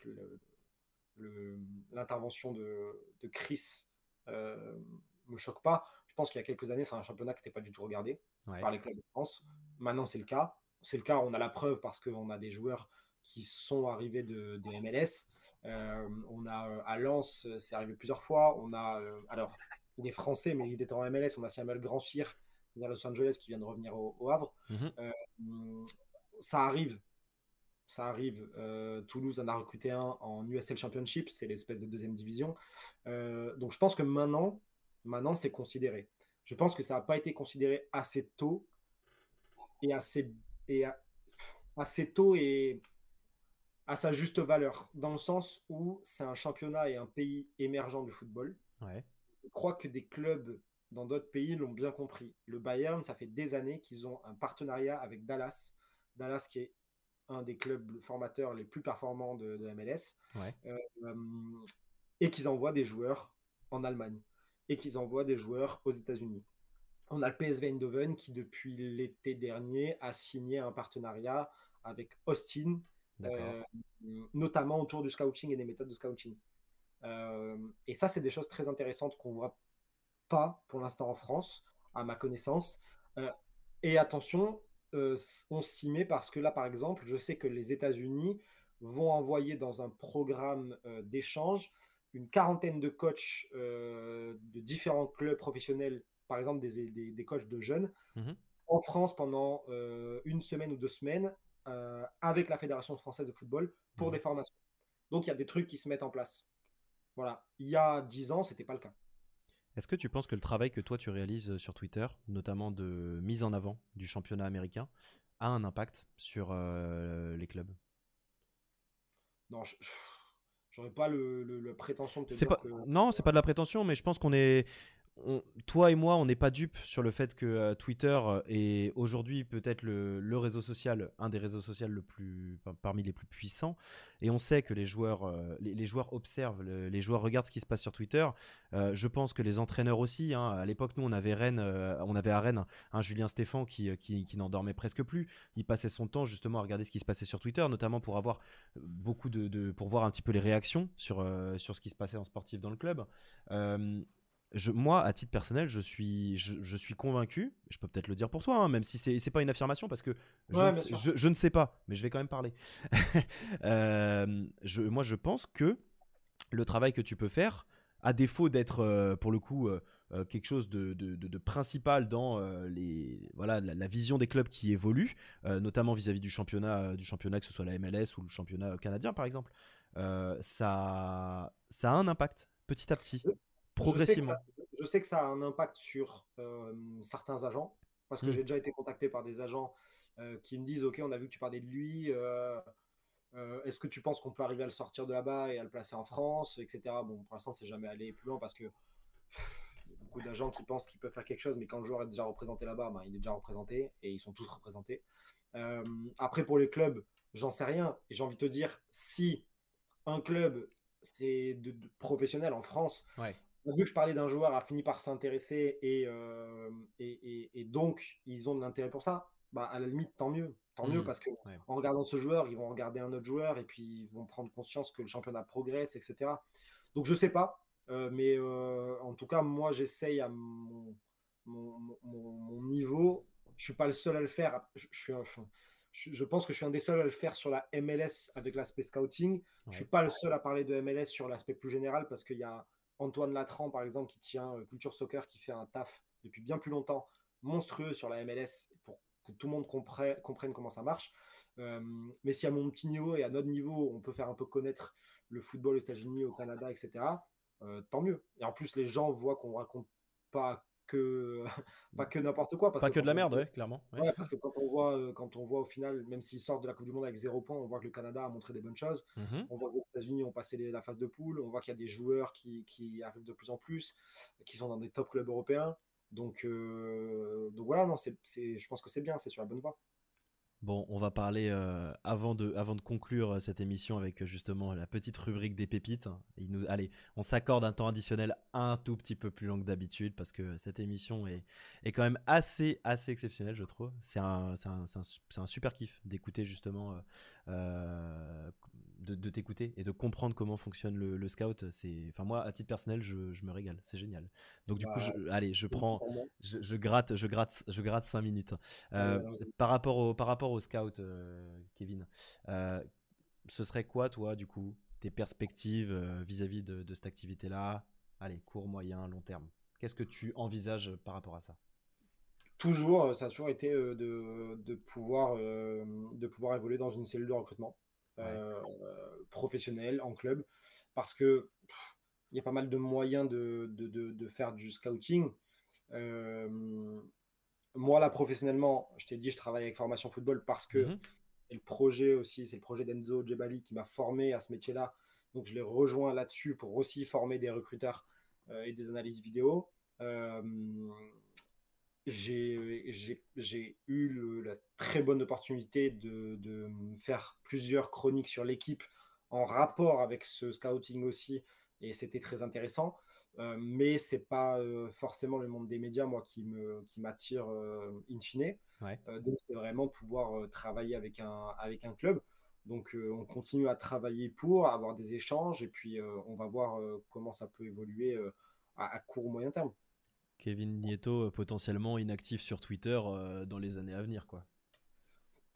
l'intervention de, Chris euh, me choque pas. Je pense qu'il y a quelques années, c'est un championnat qui n'était pas du tout regardé par les clubs de France. Maintenant, c'est le cas. C'est le cas, on a la preuve parce qu'on a des joueurs qui sont arrivés de, des MLS. Euh, on a euh, à Lens, c'est arrivé plusieurs fois. On a, euh, alors, il est français, mais il est en MLS. On a Samuel Grandsir à Los Angeles qui vient de revenir au, Havre. Mhm. ça arrive ça arrive. Toulouse en a recruté un en USL Championship, c'est l'espèce de deuxième division. donc je pense que maintenant, maintenant c'est considéré. Je pense que ça n'a pas été considéré assez tôt et assez, et assez tôt et à sa juste valeur, dans le sens où c'est un championnat et un pays émergent du football. Je crois que des clubs dans d'autres pays l'ont bien compris. Le Bayern, ça fait des années qu'ils ont un partenariat avec Dallas. Dallas qui est un des clubs formateurs les plus performants de, MLS. Euh, et qu'ils envoient des joueurs en Allemagne. Et qu'ils envoient des joueurs aux États-Unis. On a le PSV Eindhoven qui, depuis l'été dernier, a signé un partenariat avec Austin, euh, notamment autour du scouting et des méthodes de scouting. Euh, et ça, c'est des choses très intéressantes qu'on voit pas pour l'instant en France, à ma connaissance. Euh, et attention, on s'y met parce que là, par exemple, je sais que les États-Unis vont envoyer dans un programme d'échange une quarantaine de coachs de différents clubs professionnels par exemple des, des, coachs de jeunes mhm. en France pendant euh, une semaine ou deux semaines euh, avec la Fédération française de football pour mhm. des formations. Donc il y a des trucs qui se mettent en place. Voilà. Il y a dix ans, c'était pas le cas. Est-ce que tu penses que le travail que toi tu réalises sur Twitter, notamment de mise en avant du championnat américain, a un impact sur euh, les clubs? Non, je, j'aurais pas le, la prétention de te dire pas, que... Non, c'est pas de la prétention, mais je pense qu'on est toi et moi, on n'est pas dupes sur le fait que euh, Twitter est aujourd'hui peut-être le, réseau social, un des réseaux sociaux le plus, parmi les plus puissants. Et on sait que les joueurs, euh, les, joueurs observent, les joueurs regardent ce qui se passe sur Twitter. Euh, je pense que les entraîneurs aussi. Hein. à l'époque, nous, on avait à Rennes un Julien Stéphan qui, qui, n'en dormait presque plus. Il passait son temps justement à regarder ce qui se passait sur Twitter, notamment pour avoir beaucoup de pour voir un petit peu les réactions sur, sur ce qui se passait en sportif dans le club moi, à titre personnel, je suis, je, suis convaincu, je peux peut-être le dire pour toi, hein, même si c'est n'est pas une affirmation, parce que je, ne sais pas, mais je vais quand même parler. Euh, je, moi, je pense que le travail que tu peux faire, à défaut d'être, euh, pour le coup, euh, quelque chose de, de, principal dans les, voilà, la, vision des clubs qui évoluent, notamment vis-à-vis du, championnat, du championnat, que ce soit la MLS ou le championnat canadien, par exemple, ça, ça a un impact, petit à petit progressivement. Je sais, que ça, a un impact sur euh, certains agents, parce que hmm. j'ai déjà été contacté par des agents euh, qui me disent, OK, on a vu que tu parlais de lui, euh, est-ce que tu penses qu'on peut arriver à le sortir de là-bas et à le placer en France, etc. Bon, pour l'instant, c'est jamais allé plus loin parce que y a beaucoup d'agents qui pensent qu'ils peuvent faire quelque chose, mais quand le joueur est déjà représenté là-bas, ben, il est déjà représenté et ils sont tous représentés. après, pour les clubs, j'en sais rien. Et j'ai envie de te dire, si un club c'est de, professionnel en France, ouais vu que je parlais d'un joueur a fini par s'intéresser euh, et, et, donc ils ont de l'intérêt pour ça, bah, à la limite, tant mieux. Tant mieux mmh. parce que en regardant ce joueur, ils vont regarder un autre joueur et puis ils vont prendre conscience que le championnat progresse, etc. Donc je sais pas, euh, mais euh, en tout cas, moi j'essaye à mon, mon, niveau. Je suis pas le seul à le faire. Je, suis je, pense que je suis un des seuls à le faire sur la MLS avec l'aspect scouting. Je suis pas le seul à parler de MLS sur l'aspect plus général parce qu'il y a Antoine Latran, par exemple, qui tient euh, Culture Soccer, qui fait un taf depuis bien plus longtemps, monstrueux sur la MLS, pour que tout le monde comprenne, comment ça marche. Euh, mais si à mon petit niveau et à notre niveau, on peut faire un peu connaître le football aux États-Unis, au Canada, etc., euh, tant mieux. Et en plus, les gens voient qu'on raconte pas que pas que n'importe quoi. pas que, de la merde, ouais, clairement. parce que quand on voit, euh, quand on voit au final, même s'ils sortent de la Coupe du Monde avec zéro point, on voit que le Canada a montré des bonnes choses. Mhm. On voit que les États-Unis ont passé la phase de poule. On voit qu'il y a des joueurs qui, qui, arrivent de plus en plus, qui sont dans des top clubs européens. Donc, euh, donc voilà, non, c'est, je pense que c'est bien, c'est sur la bonne voie. Bon, on va parler euh, avant, de, conclure euh, cette émission avec euh, justement la petite rubrique des pépites. Allez, on s'accorde un temps additionnel un tout petit peu plus long que d'habitude parce que cette émission est, quand même assez, assez exceptionnelle, je trouve. C'est un, un, un, super kiff d'écouter justement de, t'écouter et de comprendre comment fonctionne le, scout. C'est, enfin moi, à titre personnel, je, me régale. C'est génial. Donc du coup, allez, je prends, je, gratte, je gratte, je gratte cinq minutes. Euh, par rapport au, par rapport au scout, euh, Kevin, euh, ce serait quoi, toi, du coup, tes perspectives vis-à-vis de, de cette activité-là? Allez, court, moyen, long terme. Qu'est-ce que tu envisages par rapport à ça? Toujours, ça a toujours été de, de, pouvoir, de pouvoir évoluer dans une cellule de recrutement professionnelle, en club, parce que il y a pas mal de moyens de, de, de faire du scouting. moi, là, professionnellement, je t'ai dit, je travaille avec Formation Football parce que mmh le projet aussi, c'est le projet d'Enzo Djebali qui m'a formé à ce métier-là. Donc, je l'ai rejoint là-dessus pour aussi former des recruteurs et des analyses vidéo j'ai eu la très bonne opportunité de, de, faire plusieurs chroniques sur l'équipe en rapport avec ce scouting aussi, et c'était très intéressant. Euh, mais c'est pas euh, forcément le monde des médias, moi, qui me qui m'attire euh, in fine. donc, c'est vraiment pouvoir travailler avec un, avec un club. Donc, on continue à travailler pour avoir des échanges, et puis on va voir comment ça peut évoluer à, à court ou moyen terme. Kevin Nieto euh, potentiellement inactif sur Twitter euh, dans les années à venir, quoi.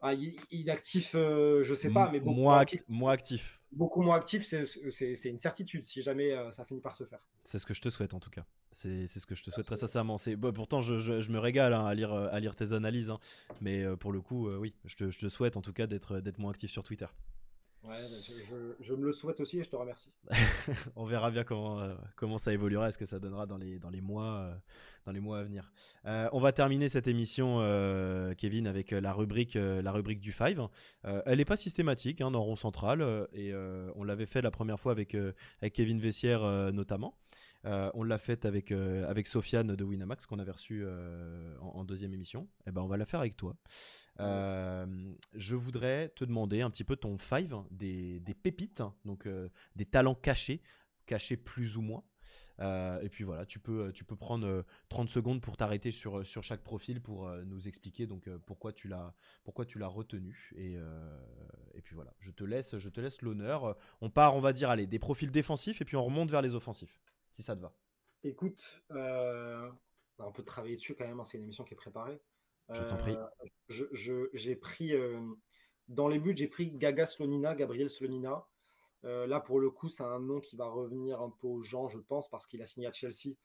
Ah, inactif, euh, je sais pas, mais beaucoup moins, actif, moins actif. Beaucoup moins actif, c'est une certitude si jamais ça finit par se faire. C'est ce que je te souhaite en tout cas. C'est ce que je te souhaite très sincèrement. Bon, pourtant, je, je, me régale hein, à, lire, à lire tes analyses, hein. mais pour le coup, oui, je te, je te, souhaite en tout cas d'être moins actif sur Twitter. Bah, je, me le souhaite aussi et je te remercie. on verra bien comment, euh, comment ça évoluera, est-ce que ça donnera dans les, dans les, mois, euh, dans les mois à venir. Euh, on va terminer cette émission, Kevin, avec la rubrique, la rubrique du Five. elle n'est pas systématique hein, dans Rond Central et on l'avait fait la première fois avec, avec Kevin Vessière notamment. Euh, on l'a faite avec, euh, avec Sofiane de Winamax qu'on avait reçu euh, en, deuxième émission. Et eh ben, on va la faire avec toi. je voudrais te demander un petit peu ton five des, pépites, hein, donc des talents cachés, cachés plus ou moins. et puis voilà, tu peux, tu peux prendre 30 secondes pour t'arrêter sur, sur chaque profil pour nous expliquer donc pourquoi tu l'as pourquoi tu l'as retenu et, et puis voilà, je te laisse je te laisse l'honneur. On part, on va dire allez, des profils défensifs et puis on remonte vers les offensifs si ça te va. Écoute, euh, bah, on peut travailler dessus quand même, hein, c'est une émission qui est préparée. Je t'en prie. Euh, j'ai pris, euh, dans les buts, j'ai pris Gaga Slonina, Gabriel Slonina. là, pour le coup, c'est un nom qui va revenir un peu aux gens, je pense, parce qu'il a signé à Chelsea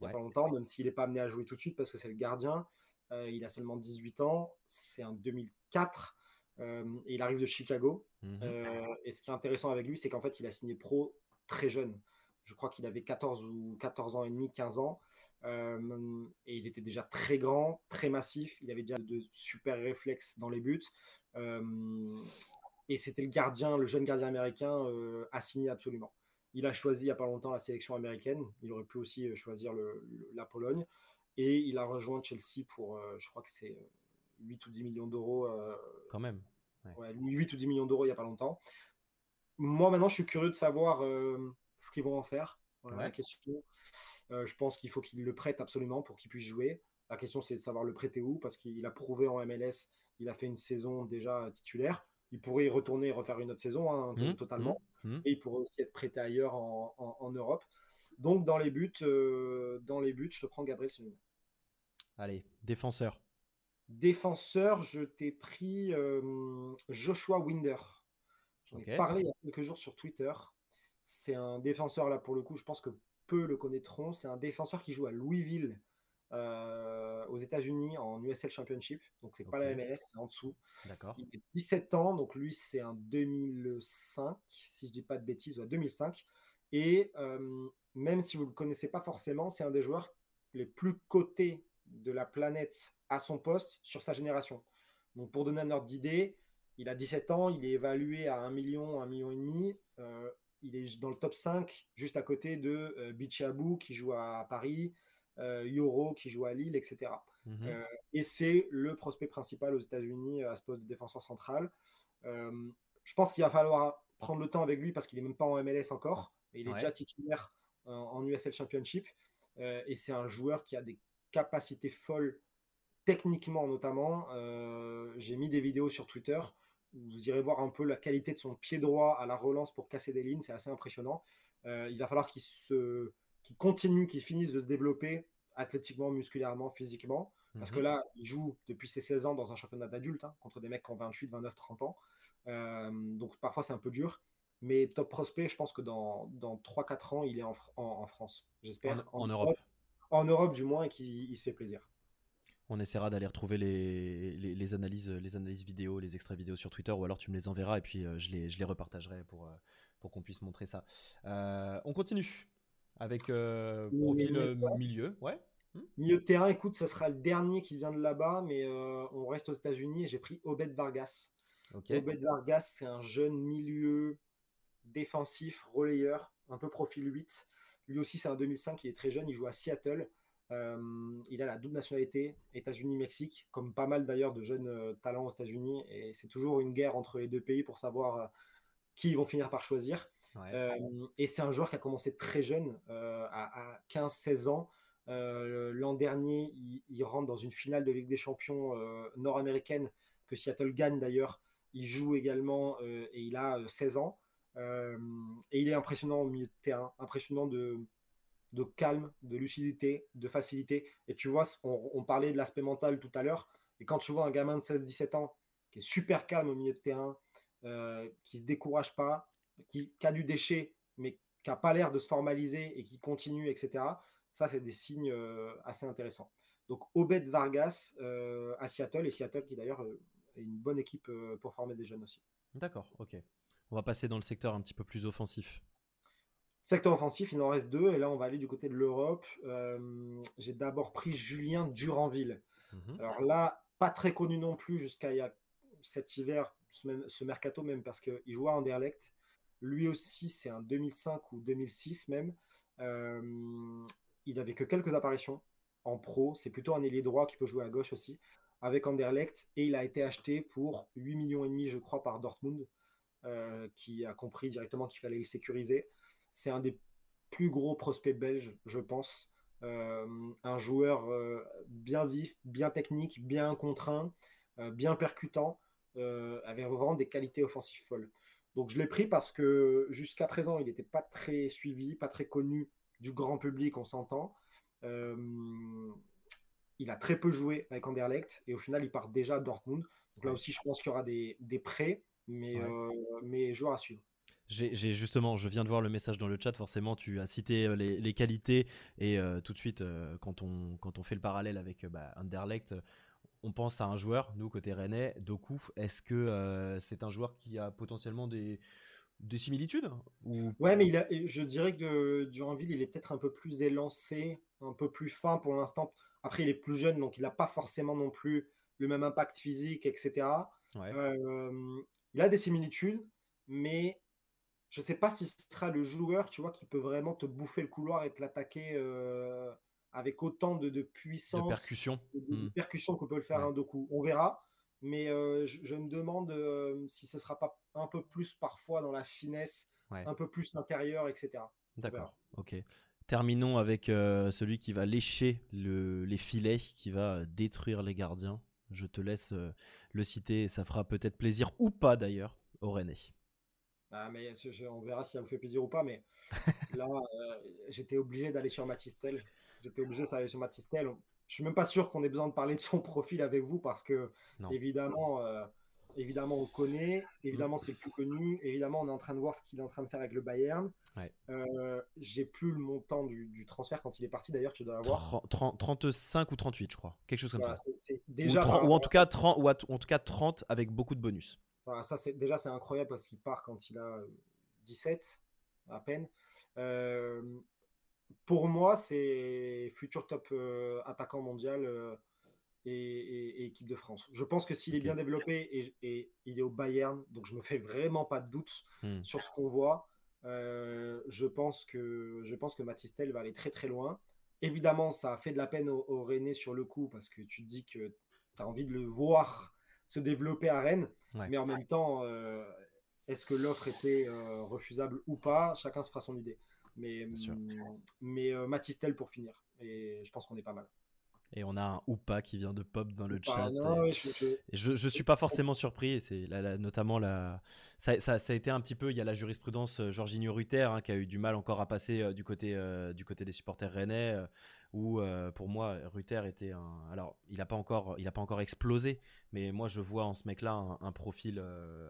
il n'y a pas longtemps, même s'il n'est pas amené à jouer tout de suite, parce que c'est le gardien. il a seulement 18 ans, c'est un 2004. et il arrive de Chicago. Mhm. et ce qui est intéressant avec lui, c'est qu'en fait, il a signé pro très jeune. Je crois qu'il avait 14 ou 14 ans et demi, 15 ans. Euh, et il était déjà très grand, très massif. Il avait déjà de super réflexes dans les buts. Euh, et c'était le gardien, le jeune gardien américain euh, assigné absolument. Il a choisi il n'y a pas longtemps la sélection américaine. Il aurait pu aussi choisir la Pologne. Et il a rejoint Chelsea pour, je crois que c'est 8 ou 10 millions d'euros. Quand même. Ouais. 8 ou 10 millions d'euros il n'y a pas longtemps. Moi, maintenant, je suis curieux de savoir ce qu'ils vont en faire. la question. Euh, je pense qu'il faut qu'ils le prêtent absolument pour qu'il puisse jouer. La question, c'est de savoir le prêter où, parce qu'il a prouvé en MLS, il a fait une saison déjà titulaire. Il pourrait y retourner et refaire une autre saison, hein, mmh, totalement. Mmh, mmh. Et il pourrait aussi être prêté ailleurs en, Europe. Donc, dans les buts, euh, dans les buts, je te prends Gabriel Solina. Allez, défenseur. Défenseur, je t'ai pris euh, Joshua Winder. J'en ai parlé il y a quelques jours sur Twitter. C'est un défenseur, là, pour le coup, je pense que peu le connaîtront. C'est un défenseur qui joue à Louisville, euh, aux États-Unis, en USL Championship. Donc, c'est pas la MLS, c'est en dessous. D'accord. Il a 17 ans, donc lui, c'est un 2005, si je dis pas de bêtises, ou 2005. Et euh, même si vous ne le connaissez pas forcément, c'est un des joueurs les plus cotés de la planète à son poste sur sa génération. Donc, pour donner un ordre d'idée, il a 17 ans, il est évalué à 1 million, 1 million et demi. Euh, il est dans le top 5, juste à côté de euh, Bichabou qui joue à Paris, euh, Yoro qui joue à Lille, etc. Mhm. Euh, et c'est le prospect principal aux États-Unis à ce poste de défenseur central. je pense qu'il va falloir prendre le temps avec lui parce qu'il n'est même pas en MLS encore. Et il est déjà titulaire en USL Championship. et c'est un joueur qui a des capacités folles techniquement notamment. J'ai mis des vidéos sur Twitter vous irez voir un peu la qualité de son pied droit à la relance pour casser des lignes, c'est assez impressionnant. Euh, il va falloir qu'il se, continue, qu'il finisse de se développer athlétiquement, musculairement, physiquement. Parce que mhm. là, il joue depuis ses 16 ans dans un championnat d'adultes, hein, contre des mecs qui ont 28, 29, 30 ans. Euh, donc parfois c'est un peu dur. Mais top prospect, je pense que dans, dans 3-4 ans, il est en, France, j'espère. En, Europe. En Europe du moins, et qu'il se fait plaisir. On essaiera d'aller retrouver les, les, analyses, les analyses vidéo, les extraits vidéo sur Twitter, ou alors tu me les enverras et puis je, les, je les repartagerai pour, pour qu'on puisse montrer ça. on continue avec profil milieu. Ouais. Hmm milieu de terrain, écoute, ça sera le dernier qui vient de là-bas, mais on reste aux États-Unis et j'ai pris Obed Vargas. Obed Vargas, c'est un jeune milieu défensif, relayeur, un peu profil 8. Lui aussi, c'est un 2005, il est très jeune, il joue à Seattle. Euh, il a la double nationalité, États-Unis-Mexique, comme pas mal d'ailleurs de jeunes euh, talents aux États-Unis. Et c'est toujours une guerre entre les deux pays pour savoir euh, qui ils vont finir par choisir. et c'est un joueur qui a commencé très jeune, à, 15-16 ans. L'an dernier, il, il, rentre dans une finale de Ligue des Champions nord-américaine que Seattle gagne d'ailleurs il joue également et il a 16 euh, ans. Et il est impressionnant au milieu de terrain, impressionnant de, de calme, de lucidité, de facilité. Et tu vois, on, parlait de l'aspect mental tout à l'heure. Et quand tu vois un gamin de 16-17 ans qui est super calme au milieu de terrain, euh, qui se décourage pas, qui, a du déchet, mais qui n'a pas l'air de se formaliser et qui continue, etc., ça, c'est des signes assez intéressants. Donc, Obed Vargas à Seattle, et Seattle qui d'ailleurs une bonne équipe euh, pour former des jeunes aussi. D'accord, ok. On va passer dans le secteur un petit peu plus offensif. Secteur offensif, il en reste deux, et là on va aller du côté de l'Europe. Euh, j'ai d'abord pris Julien Duranville. Mhm. Alors là, pas très connu non plus jusqu'à cet hiver, ce, mercato même, parce qu'il jouait à Anderlecht. Lui aussi, c'est un 2005 ou 2006 même. Euh, il n'avait que quelques apparitions en pro. C'est plutôt un ailier droit qui peut jouer à gauche aussi avec Anderlecht et il a été acheté pour 8 millions et demi, je crois, par Dortmund, euh, qui a compris directement qu'il fallait le sécuriser. C'est un des plus gros prospects belges, je pense. Euh, un joueur euh, bien vif, bien technique, bien contraint, bien percutant, avec vraiment des qualités offensives folles. Donc je l'ai pris parce que jusqu'à présent, il n'était pas très suivi, pas très connu du grand public, on s'entend il a très peu joué avec Anderlecht et au final, il part déjà à Dortmund. Donc là aussi, je pense qu'il y aura des, des prêts, mais, euh, mais joueurs à suivre. J'ai justement, je viens de voir le message dans le chat. Forcément, tu as cité euh, les, les qualités et euh, tout de suite, quand, on, quand on fait le parallèle avec bah, Anderlecht, on pense à un joueur, nous côté Rennais, Doku. Est-ce que c'est un joueur qui a potentiellement des, des similitudes ou... Ouais, mais il a, je dirais que Duranville, il est peut-être un peu plus élancé, un peu plus fin pour l'instant. Après, il est plus jeune, donc il n'a pas forcément non plus le même impact physique, etc. Euh, il a des similitudes, mais je ne sais pas si ce sera le joueur, tu vois, qui peut vraiment te bouffer le couloir et te l'attaquer euh, avec autant de, puissance, de percussion, de, hmm. percussion que peut le faire un Doku. On verra, mais euh, je, me demande si ce sera pas un peu plus parfois dans la finesse, un peu plus intérieur, etc. D'accord, ok. Terminons avec euh, celui qui va lécher les filets, qui va détruire les gardiens. Je te laisse euh, le citer, ça fera peut-être plaisir ou pas d'ailleurs au René. Ah, mais on verra si ça vous fait plaisir ou pas, mais là, euh, j'étais obligé d'aller sur Matistel. J'étais obligé d'aller sur Matistel. Je suis même pas sûr qu'on ait besoin de parler de son profil avec vous parce que, évidemment, Évidemment, on connaît. Évidemment, c'est le plus connu. Évidemment, on est en train de voir ce qu'il est en train de faire avec le Bayern. Euh, j'ai plus le montant du, transfert quand il est parti. D'ailleurs, tu dois avoir 35 ou 38, je crois. Quelque chose comme ça. déjà ou, en tout cas 30, ou en tout cas 30 avec beaucoup de bonus. Ça, c'est déjà c'est incroyable parce qu'il part quand il a 17 à peine. Euh, pour moi, c'est futur top euh, attaquant mondial et, équipe de France. Je pense que s'il est bien développé et, il est au Bayern, donc je me fais vraiment pas de doute hmm. sur ce qu'on voit. Euh, je pense que je pense que Matistel va aller très très loin. Évidemment, ça a fait de la peine au, au René sur le coup parce que tu te dis que tu as envie de le voir se développer à Rennes, mais en même temps, euh, est-ce que l'offre était euh, refusable ou pas? Chacun se fera son idée. Mais, mais Matistel pour finir. Et je pense qu'on est pas mal. Et on a un ou pas qui vient de pop dans le chat. je, ne suis pas forcément surpris. C'est notamment la, ça, ça, a été un petit peu. Il y a la jurisprudence euh, Jorginho Ruther hein, qui a eu du mal encore à passer euh, du côté euh, du côté des supporters rennais. où pour moi Ruther était un. Alors il n'a pas encore il a pas encore explosé, mais moi je vois en ce mec-là un, profil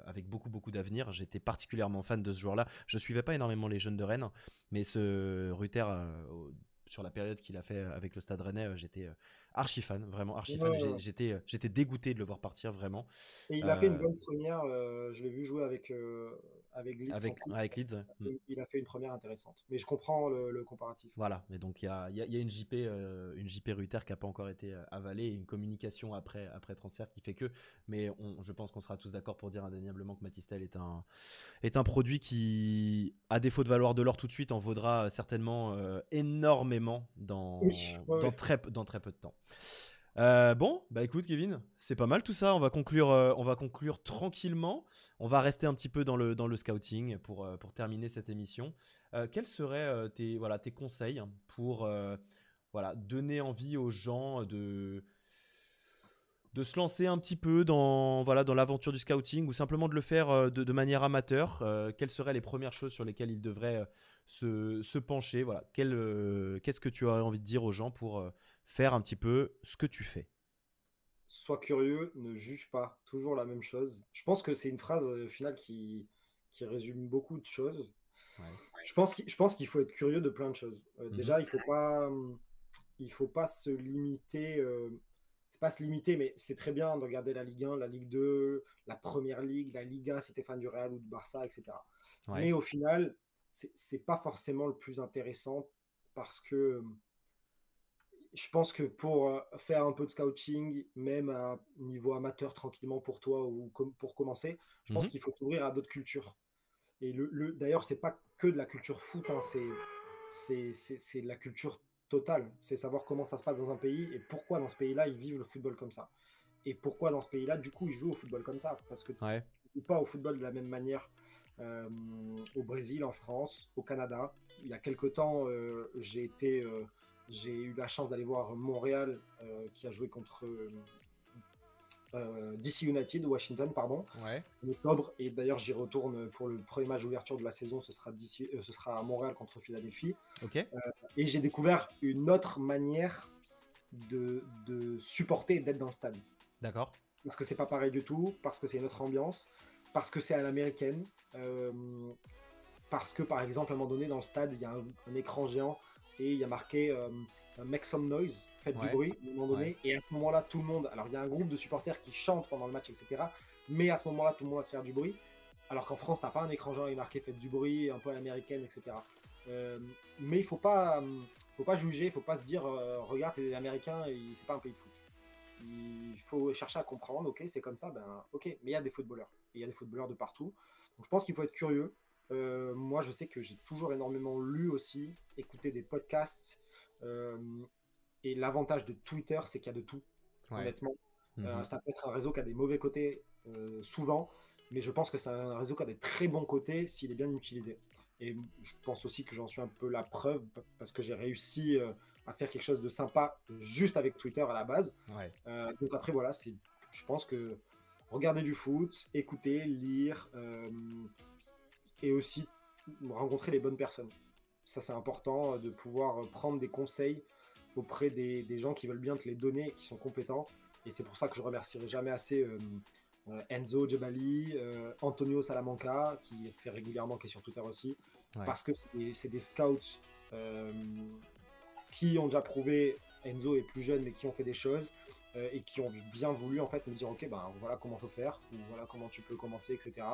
avec beaucoup beaucoup d'avenir. J'étais particulièrement fan de ce joueur-là. Je suivais pas énormément les jeunes de Rennes, mais ce Ruther sur la période qu'il a fait avec le Stade Rennais, j'étais archi fan, vraiment archi fan. J'étais, j'étais dégoûté de le voir partir vraiment. Et il a fait une bonne première. je l'ai vu jouer avec avec Leeds. Avec, Leeds. Mm. Il a fait une première intéressante. Mais je comprends le, comparatif. Voilà, mais donc il y a, y a, une JP, une JP Ruther qui n'a pas encore été avalée, et une communication après, après transfert qui fait que. Mais on, je pense qu'on sera tous d'accord pour dire indéniablement que Matistel est un, est un produit qui, à défaut de valoir de l'or tout de suite, en vaudra certainement énormément dans, dans, Très, dans très peu de temps. Euh, bon, bah écoute Kevin, c'est pas mal tout ça. On va conclure, euh, on va conclure tranquillement. On va rester un petit peu dans le, dans le scouting pour, euh, pour terminer cette émission. quels seraient tes, voilà, tes conseils pour voilà, donner envie aux gens de, de se lancer un petit peu dans voilà dans l'aventure du scouting ou simplement de le faire de, de manière amateur? Quelles seraient les premières choses sur lesquelles ils devraient se, se pencher? Voilà, qu'est-ce que tu aurais envie de dire aux gens pour faire un petit peu ce que tu fais. Sois curieux, ne juge pas, toujours la même chose. Je pense que c'est une phrase euh, finale qui, qui résume beaucoup de choses. Je pense qu'il faut être curieux de plein de choses. Euh, mhm. Déjà, il faut pas, il faut pas se limiter. Euh, c'est pas se limiter, mais c'est très bien de regarder la Ligue 1, la Ligue 2, la Première Ligue, la Liga, si fan du Real ou du Barça, etc. Mais au final, c'est pas forcément le plus intéressant parce que je pense que pour faire un peu de scouting, même à niveau amateur tranquillement pour toi ou pour commencer, je pense mhm. qu'il faut t'ouvrir à d'autres cultures. Et le, le d'ailleurs, c'est pas que de la culture foot, hein, c'est de la culture totale. C'est savoir comment ça se passe dans un pays et pourquoi dans ce pays-là ils vivent le football comme ça. Et pourquoi dans ce pays-là, du coup, ils jouent au football comme ça? Parce que tu ne joues pas au football de la même manière euh, au Brésil, en France, au Canada. Il y a quelques temps, euh, j'ai été j'ai eu la chance d'aller voir Montréal euh, qui a joué contre euh, euh, DC United, Washington, pardon, en octobre. Et d'ailleurs, j'y retourne pour le premier match d'ouverture de la saison. Ce sera, ce sera à Montréal contre Philadelphie. et j'ai découvert une autre manière de, de supporter et d'être dans le stade. D'accord. Parce que c'est pas pareil du tout, parce que c'est une autre ambiance, parce que c'est à l'américaine. parce que par exemple, à un moment donné, dans le stade, il y a un écran géant et il y a marqué euh, Make some noise, faites du bruit, à un moment donné. Et à ce moment-là, tout le monde. Alors, il y a un groupe de supporters qui chantent pendant le match, etc. Mais à ce moment-là, tout le monde va se faire du bruit. Alors qu'en France, t'as pas un écran géant marqué faites du bruit, un peu à l'américaine, etc. Euh, mais il faut pas, faut pas juger, il faut pas se dire euh, regarde, c'est américain et c'est pas un pays de foot. Il faut chercher à comprendre, ok, c'est comme ça, ben ok, mais il y a des footballeurs. Il y a des footballeurs de partout. Donc je pense qu'il faut être curieux. Euh, moi, je sais que j'ai toujours énormément lu aussi, écouté des podcasts. Euh, et l'avantage de Twitter, c'est qu'il y a de tout, honnêtement. Euh, mhm. ça peut être un réseau qui a des mauvais côtés souvent, mais je pense que c'est un réseau qui a des très bons côtés s'il est bien utilisé. Et je pense aussi que j'en suis un peu la preuve parce que j'ai réussi à faire quelque chose de sympa juste avec Twitter à la base. donc après, voilà, je pense que regarder du foot, écouter, lire, et aussi rencontrer les bonnes personnes. Ça, c'est important euh, de pouvoir euh, prendre des conseils auprès des, gens qui veulent bien te les donner et qui sont compétents. Et c'est pour ça que je remercierai jamais assez euh, Enzo Jebali, Antonio Salamanca, qui fait régulièrement, qui est sur Twitter aussi, parce que c'est des, scouts qui ont déjà prouvé, Enzo est plus jeune, mais qui ont fait des choses et qui ont bien voulu en fait me dire ok ben voilà comment faut faire ou voilà comment tu peux commencer etc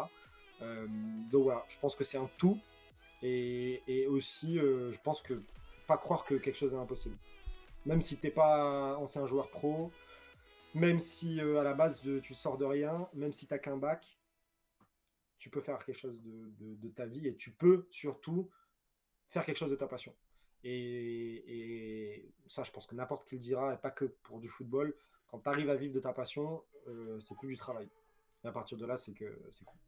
donc voilà, je pense que c'est un tout. Et, aussi, euh, je pense que pas croire que quelque chose est impossible. Même si t'es pas ancien joueur pro, même si euh, à la base tu sors de rien, même si t'as qu'un bac, tu peux faire quelque chose de, ta vie et tu peux surtout faire quelque chose de ta passion. Et, ça, je pense que n'importe qui le dira, et pas que pour du football, quand tu arrives à vivre de ta passion, c'est plus du travail. Et à partir de là, c'est que c'est cool.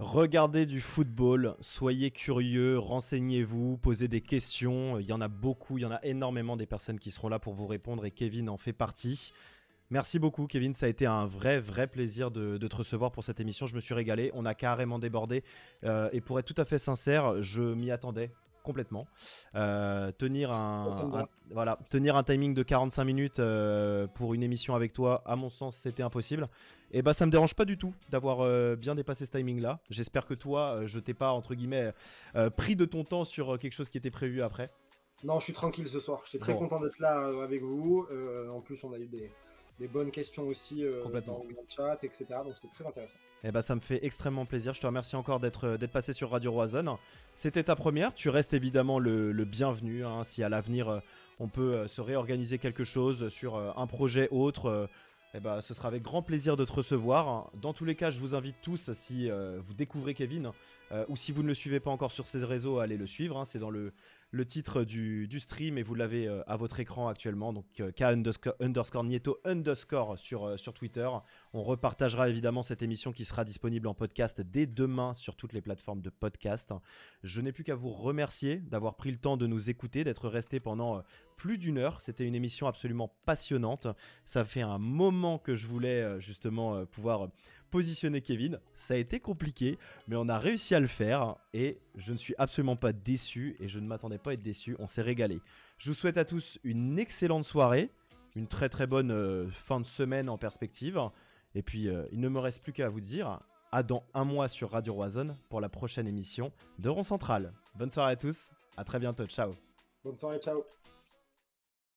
Regardez du football, soyez curieux, renseignez-vous, posez des questions. Il y en a beaucoup, il y en a énormément des personnes qui seront là pour vous répondre et Kevin en fait partie. Merci beaucoup Kevin, ça a été un vrai vrai plaisir de, te recevoir pour cette émission. Je me suis régalé, on a carrément débordé euh, et pour être tout à fait sincère, je m'y attendais complètement. Euh, tenir, un, voilà, tenir un timing de 45 minutes euh, pour une émission avec toi, à mon sens, c'était impossible. Et bah ça me dérange pas du tout d'avoir euh, bien dépassé ce timing là. J'espère que toi, je t'ai pas entre guillemets pris de ton temps sur quelque chose qui était prévu après. Non, je suis tranquille ce soir. J'étais très content d'être là avec vous. en plus, on a eu des, des bonnes questions aussi euh, dans le chat, etc. Donc c'était très intéressant. Eh ben, ça me fait extrêmement plaisir. Je te remercie encore d'être euh, passé sur Radio Roison. C'était ta première. Tu restes évidemment le, bienvenu. Hein. Si à l'avenir euh, on peut se réorganiser quelque chose sur un projet autre, eh ben, ce sera avec grand plaisir de te recevoir. Dans tous les cas, je vous invite tous, si vous découvrez Kevin, ou si vous ne le suivez pas encore sur ses réseaux, à aller le suivre. Hein. C'est dans le, le titre du, stream et vous l'avez euh, à votre écran actuellement. Donc euh, K underscore, Nieto underscore sur, euh, sur Twitter. On repartagera évidemment cette émission qui sera disponible en podcast dès demain sur toutes les plateformes de podcast. Je n'ai plus qu'à vous remercier d'avoir pris le temps de nous écouter, d'être resté pendant plus d'une heure. C'était une émission absolument passionnante. Ça fait un moment que je voulais justement pouvoir positionner Kevin. Ça a été compliqué, mais on a réussi à le faire et je ne suis absolument pas déçu et je ne m'attendais pas à être déçu. On s'est régalé. Je vous souhaite à tous une excellente soirée, une très très bonne euh, fin de semaine en perspective. Et puis, euh, il ne me reste plus qu'à vous dire à dans un mois sur Radio Roison pour la prochaine émission de Rond Central. Bonne soirée à tous, à très bientôt, ciao. Bonne soirée, ciao.